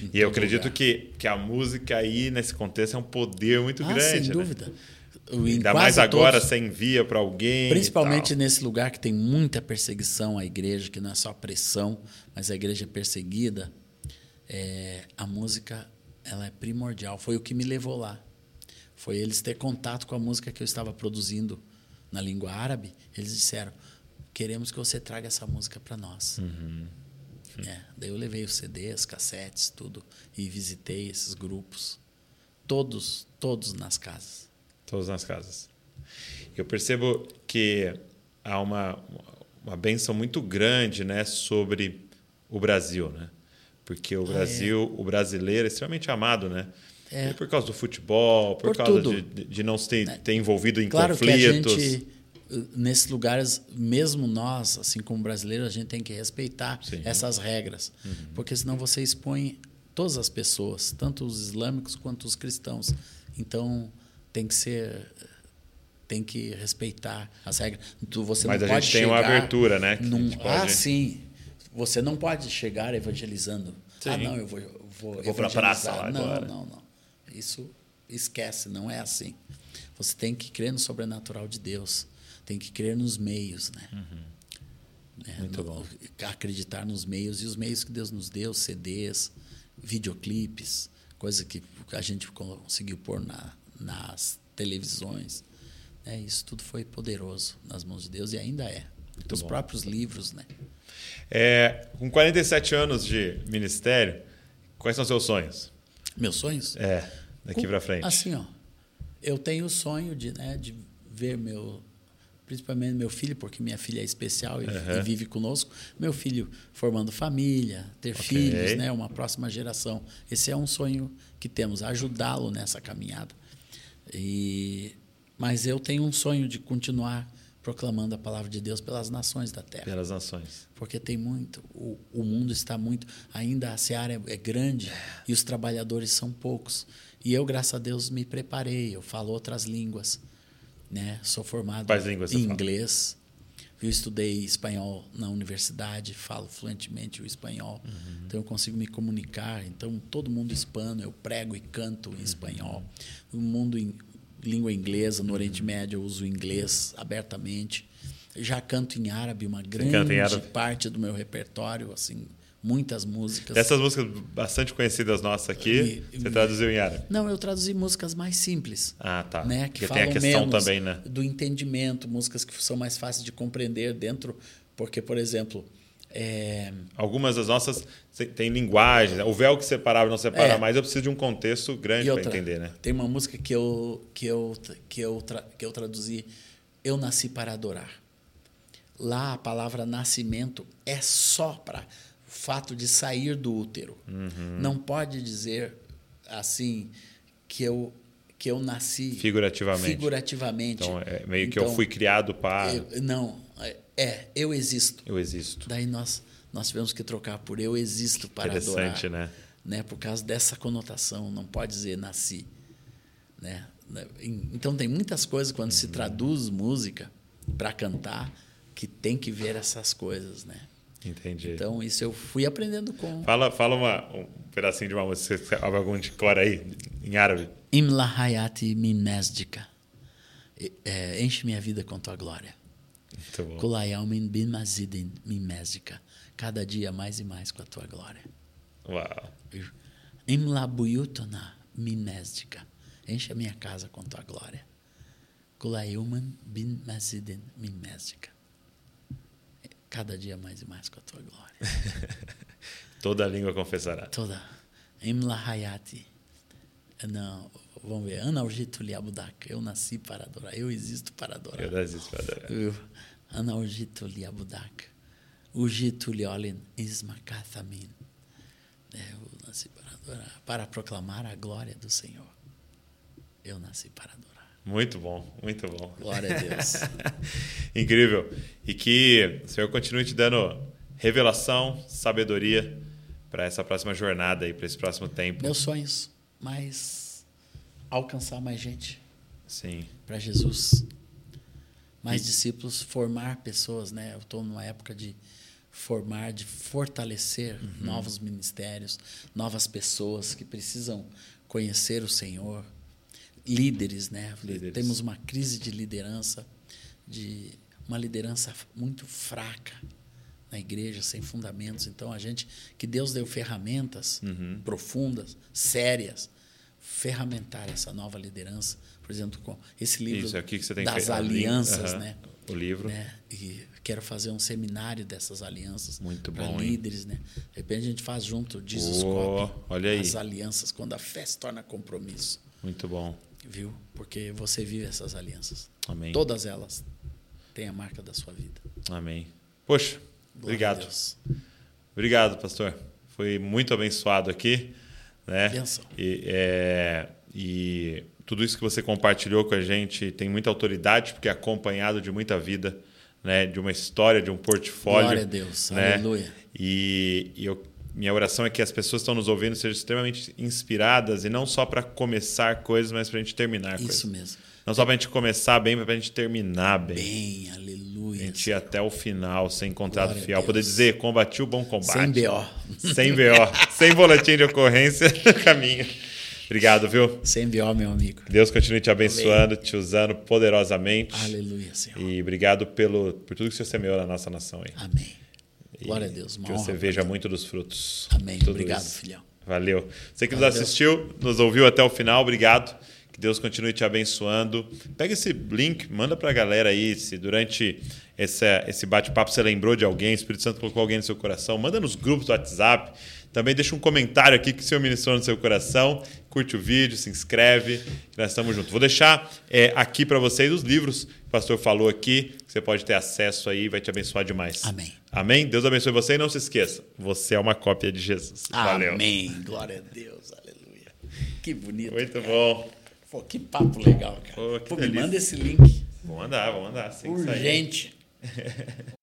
[SPEAKER 2] Em e eu acredito que, que a música aí, nesse contexto, é um poder muito
[SPEAKER 3] ah,
[SPEAKER 2] grande.
[SPEAKER 3] Sem
[SPEAKER 2] né?
[SPEAKER 3] dúvida.
[SPEAKER 2] Ainda mais agora todos, você envia para alguém.
[SPEAKER 3] Principalmente nesse lugar que tem muita perseguição à igreja, que não é só pressão, mas a igreja é perseguida. É, a música ela é primordial. Foi o que me levou lá foi eles ter contato com a música que eu estava produzindo na língua árabe. Eles disseram: queremos que você traga essa música para nós.
[SPEAKER 2] Uhum.
[SPEAKER 3] É, daí eu levei os CDs, cassetes, tudo e visitei esses grupos, todos, todos nas casas.
[SPEAKER 2] Todos nas casas. Eu percebo que há uma uma benção muito grande, né, sobre o Brasil, né? Porque o Brasil, ah, é. o brasileiro é extremamente amado, né? É. por causa do futebol, por, por causa de, de, não se ter, ter envolvido em
[SPEAKER 3] claro
[SPEAKER 2] conflitos.
[SPEAKER 3] Que a gente, nesses lugares, mesmo nós, assim como brasileiros, a gente tem que respeitar Sim. essas regras.
[SPEAKER 2] Uhum.
[SPEAKER 3] Porque senão você expõe todas as pessoas, tanto os islâmicos quanto os cristãos. Então, tem que ser tem que respeitar as regras. Você
[SPEAKER 2] Mas
[SPEAKER 3] não
[SPEAKER 2] a
[SPEAKER 3] pode
[SPEAKER 2] gente tem uma abertura, né?
[SPEAKER 3] Num...
[SPEAKER 2] Pode...
[SPEAKER 3] Ah, sim. Você não pode chegar evangelizando. Ah, sim. Ah, não, eu vou, eu vou,
[SPEAKER 2] vou para a praça lá
[SPEAKER 3] não,
[SPEAKER 2] agora.
[SPEAKER 3] Não, não. Isso esquece, não é assim. Você tem que crer no sobrenatural de Deus, tem que crer nos meios, né?
[SPEAKER 2] Uhum.
[SPEAKER 3] né?
[SPEAKER 2] Muito
[SPEAKER 3] No-
[SPEAKER 2] bom.
[SPEAKER 3] Acreditar nos meios e os meios que Deus nos deu, CDs, videoclipes, coisa que a gente conseguiu pôr na, nas televisões. né? Isso tudo foi poderoso nas mãos de Deus e ainda é. Os
[SPEAKER 2] bom.
[SPEAKER 3] próprios livros, né?
[SPEAKER 2] É, com 47 anos de ministério, quais são seus sonhos?
[SPEAKER 3] Meus sonhos?
[SPEAKER 2] É, daqui pra frente.
[SPEAKER 3] Assim, ó, eu tenho o sonho de, né, de ver meu, principalmente meu filho, porque minha filha é especial e,
[SPEAKER 2] Aham.
[SPEAKER 3] e vive conosco, meu filho formando família, ter
[SPEAKER 2] Ok.
[SPEAKER 3] filhos, né, uma próxima geração. Esse é um sonho que temos, ajudá-lo nessa caminhada. E, mas eu tenho um sonho de continuar proclamando a palavra de Deus pelas nações da terra
[SPEAKER 2] Pelas nações.
[SPEAKER 3] porque tem muito, o, o mundo está muito, ainda a seara é, é grande e os trabalhadores são poucos. E eu, graças a Deus, me preparei, eu falo outras línguas, né? Sou formado em
[SPEAKER 2] fala?
[SPEAKER 3] inglês. Eu estudei espanhol na universidade, falo fluentemente o espanhol,
[SPEAKER 2] Uhum.
[SPEAKER 3] então eu consigo me comunicar. Então todo mundo hispano, eu prego e canto
[SPEAKER 2] Uhum.
[SPEAKER 3] em espanhol. O mundo em língua inglesa, no Oriente
[SPEAKER 2] Uhum.
[SPEAKER 3] Médio, eu uso inglês abertamente. Já canto em árabe, uma grande
[SPEAKER 2] árabe?
[SPEAKER 3] parte do meu repertório, assim, muitas músicas.
[SPEAKER 2] Dessas músicas bastante conhecidas nossas aqui,
[SPEAKER 3] E-
[SPEAKER 2] você traduziu em árabe.
[SPEAKER 3] Não, eu traduzi músicas mais simples.
[SPEAKER 2] Ah, tá.
[SPEAKER 3] Né, que
[SPEAKER 2] Porque
[SPEAKER 3] falam
[SPEAKER 2] tem a questão também, né?
[SPEAKER 3] do entendimento, músicas que são mais fáceis de compreender dentro, porque, por exemplo, é,
[SPEAKER 2] Algumas das nossas tem linguagem. né? O véu que separava não separa
[SPEAKER 3] É.
[SPEAKER 2] mais, eu preciso de um contexto grande para entender, né?
[SPEAKER 3] Tem uma música que eu, que eu, que eu, que eu traduzi, Eu Nasci para Adorar. Lá a palavra nascimento é só para fato de sair do útero.
[SPEAKER 2] Uhum.
[SPEAKER 3] Não pode dizer assim que eu, que eu nasci
[SPEAKER 2] Figurativamente.
[SPEAKER 3] figurativamente.
[SPEAKER 2] Então, é meio que eu
[SPEAKER 3] Então,
[SPEAKER 2] fui criado para.
[SPEAKER 3] eu- não, é, é, eu existo.
[SPEAKER 2] Eu existo.
[SPEAKER 3] Daí nós, nós tivemos que trocar por eu existo para
[SPEAKER 2] Interessante,
[SPEAKER 3] adorar.
[SPEAKER 2] né?
[SPEAKER 3] né? Por causa dessa conotação, não pode dizer nasci. Né? Então tem muitas coisas quando
[SPEAKER 2] Uhum.
[SPEAKER 3] se traduz música para cantar que tem que ver essas coisas, né?
[SPEAKER 2] Entendi.
[SPEAKER 3] Então isso eu fui aprendendo com
[SPEAKER 2] Fala, fala uma, um pedacinho de uma música, você sabe algum de cor aí, em árabe.
[SPEAKER 3] Imla hayati min mesdika. É, enche minha vida com tua glória.
[SPEAKER 2] Muito bom.
[SPEAKER 3] Kulayaumin bin mazidin min mesdika. Cada dia mais e mais com a tua glória.
[SPEAKER 2] Uau.
[SPEAKER 3] Imla buyutana min mesdika. Enche a minha casa com tua glória. Kulayuman bin mazidin min mesdika. Cada dia mais e mais com a tua glória.
[SPEAKER 2] Toda a língua confessará.
[SPEAKER 3] Toda. Imla hayati. Não, vamos ver. Ana Urgito Liabudak. Eu nasci para adorar. Eu existo para adorar.
[SPEAKER 2] Eu desisto pra adorar.
[SPEAKER 3] Eu- Ana Urgito Liabudak. Urgito Liolin Ismakathamin. É, Eu nasci para adorar. Para proclamar a glória do Senhor. Eu nasci para adorar.
[SPEAKER 2] Muito bom, muito bom.
[SPEAKER 3] Glória a Deus.
[SPEAKER 2] Incrível. E que o Senhor continue te dando revelação, sabedoria para essa próxima jornada aí, para esse próximo tempo.
[SPEAKER 3] Meus sonhos, mas alcançar mais gente
[SPEAKER 2] Sim.
[SPEAKER 3] para Jesus. Mais discípulos, formar pessoas, né? Eu estou numa época de formar, de fortalecer
[SPEAKER 2] Uhum.
[SPEAKER 3] novos ministérios, novas pessoas que precisam conhecer o Senhor, líderes, né?
[SPEAKER 2] Líderes.
[SPEAKER 3] Temos uma crise de liderança, de uma liderança muito fraca na igreja, sem fundamentos. Então a gente que Deus deu ferramentas
[SPEAKER 2] Uhum.
[SPEAKER 3] profundas, sérias, ferramentar essa nova liderança, por exemplo, com esse livro
[SPEAKER 2] tem
[SPEAKER 3] das alianças,
[SPEAKER 2] Aham.
[SPEAKER 3] né?
[SPEAKER 2] O livro.
[SPEAKER 3] né? E quero fazer um seminário dessas alianças
[SPEAKER 2] Muito
[SPEAKER 3] para
[SPEAKER 2] hein?
[SPEAKER 3] líderes, né? De repente a gente faz junto, diz os
[SPEAKER 2] Oh, olha aí.
[SPEAKER 3] as alianças quando a fé se torna compromisso,
[SPEAKER 2] Muito bom.
[SPEAKER 3] Viu? Porque você vive essas alianças.
[SPEAKER 2] Amém.
[SPEAKER 3] Todas elas têm a marca da sua vida.
[SPEAKER 2] Amém. Poxa,
[SPEAKER 3] Glória
[SPEAKER 2] obrigado. Obrigado, pastor. Foi muito abençoado aqui, né?
[SPEAKER 3] Benção.
[SPEAKER 2] E, é, e tudo isso que você compartilhou com a gente tem muita autoridade, porque é acompanhado de muita vida, né? De uma história, de um portfólio.
[SPEAKER 3] Glória a Deus.
[SPEAKER 2] né?
[SPEAKER 3] Aleluia.
[SPEAKER 2] E, e eu- minha oração é que as pessoas que estão nos ouvindo sejam extremamente inspiradas e não só para começar coisas, mas para a gente terminar coisas.
[SPEAKER 3] Isso mesmo.
[SPEAKER 2] Não só para a gente começar bem, mas para a gente terminar bem.
[SPEAKER 3] Bem,
[SPEAKER 2] A
[SPEAKER 3] aleluia.
[SPEAKER 2] gente ir até o final,
[SPEAKER 3] Glória a
[SPEAKER 2] fiel. Poder dizer, combati o bom combate.
[SPEAKER 3] Sem BO.
[SPEAKER 2] Sem BO. sem boletim de ocorrência no caminho. Obrigado, viu?
[SPEAKER 3] Sem enviar, meu amigo.
[SPEAKER 2] Deus continue te abençoando, te usando poderosamente.
[SPEAKER 3] Aleluia, Senhor.
[SPEAKER 2] E obrigado pelo, por tudo que você semeou na nossa nação aí.
[SPEAKER 3] Amém. Glória a Deus.
[SPEAKER 2] Que você veja muito dos frutos.
[SPEAKER 3] Amém.
[SPEAKER 2] Tudo
[SPEAKER 3] Obrigado,
[SPEAKER 2] isso.
[SPEAKER 3] filhão.
[SPEAKER 2] Valeu. Você que nos
[SPEAKER 3] Valeu.
[SPEAKER 2] assistiu, nos ouviu até o final, obrigado. Que Deus continue te abençoando. Pega esse link, manda pra galera aí, se durante esse, esse bate-papo você lembrou de alguém, o Espírito Santo colocou alguém no seu coração, manda nos grupos do WhatsApp. Também deixa um comentário aqui que o Senhor ministrou no seu coração. Curte o vídeo, se inscreve, nós estamos juntos. Vou deixar é, aqui para vocês os livros que o pastor falou aqui, que você pode ter acesso aí, vai te abençoar demais.
[SPEAKER 3] Amém.
[SPEAKER 2] Amém? Deus abençoe você e não se esqueça, você é uma cópia de Jesus. Valeu.
[SPEAKER 3] Amém. Glória a Deus. Aleluia. Que bonito.
[SPEAKER 2] Muito bom.
[SPEAKER 3] Pô, que papo legal, cara.
[SPEAKER 2] Pô,
[SPEAKER 3] Pô, me manda esse link.
[SPEAKER 2] Vamos andar, vamos andar. Sem sair.
[SPEAKER 3] Urgente.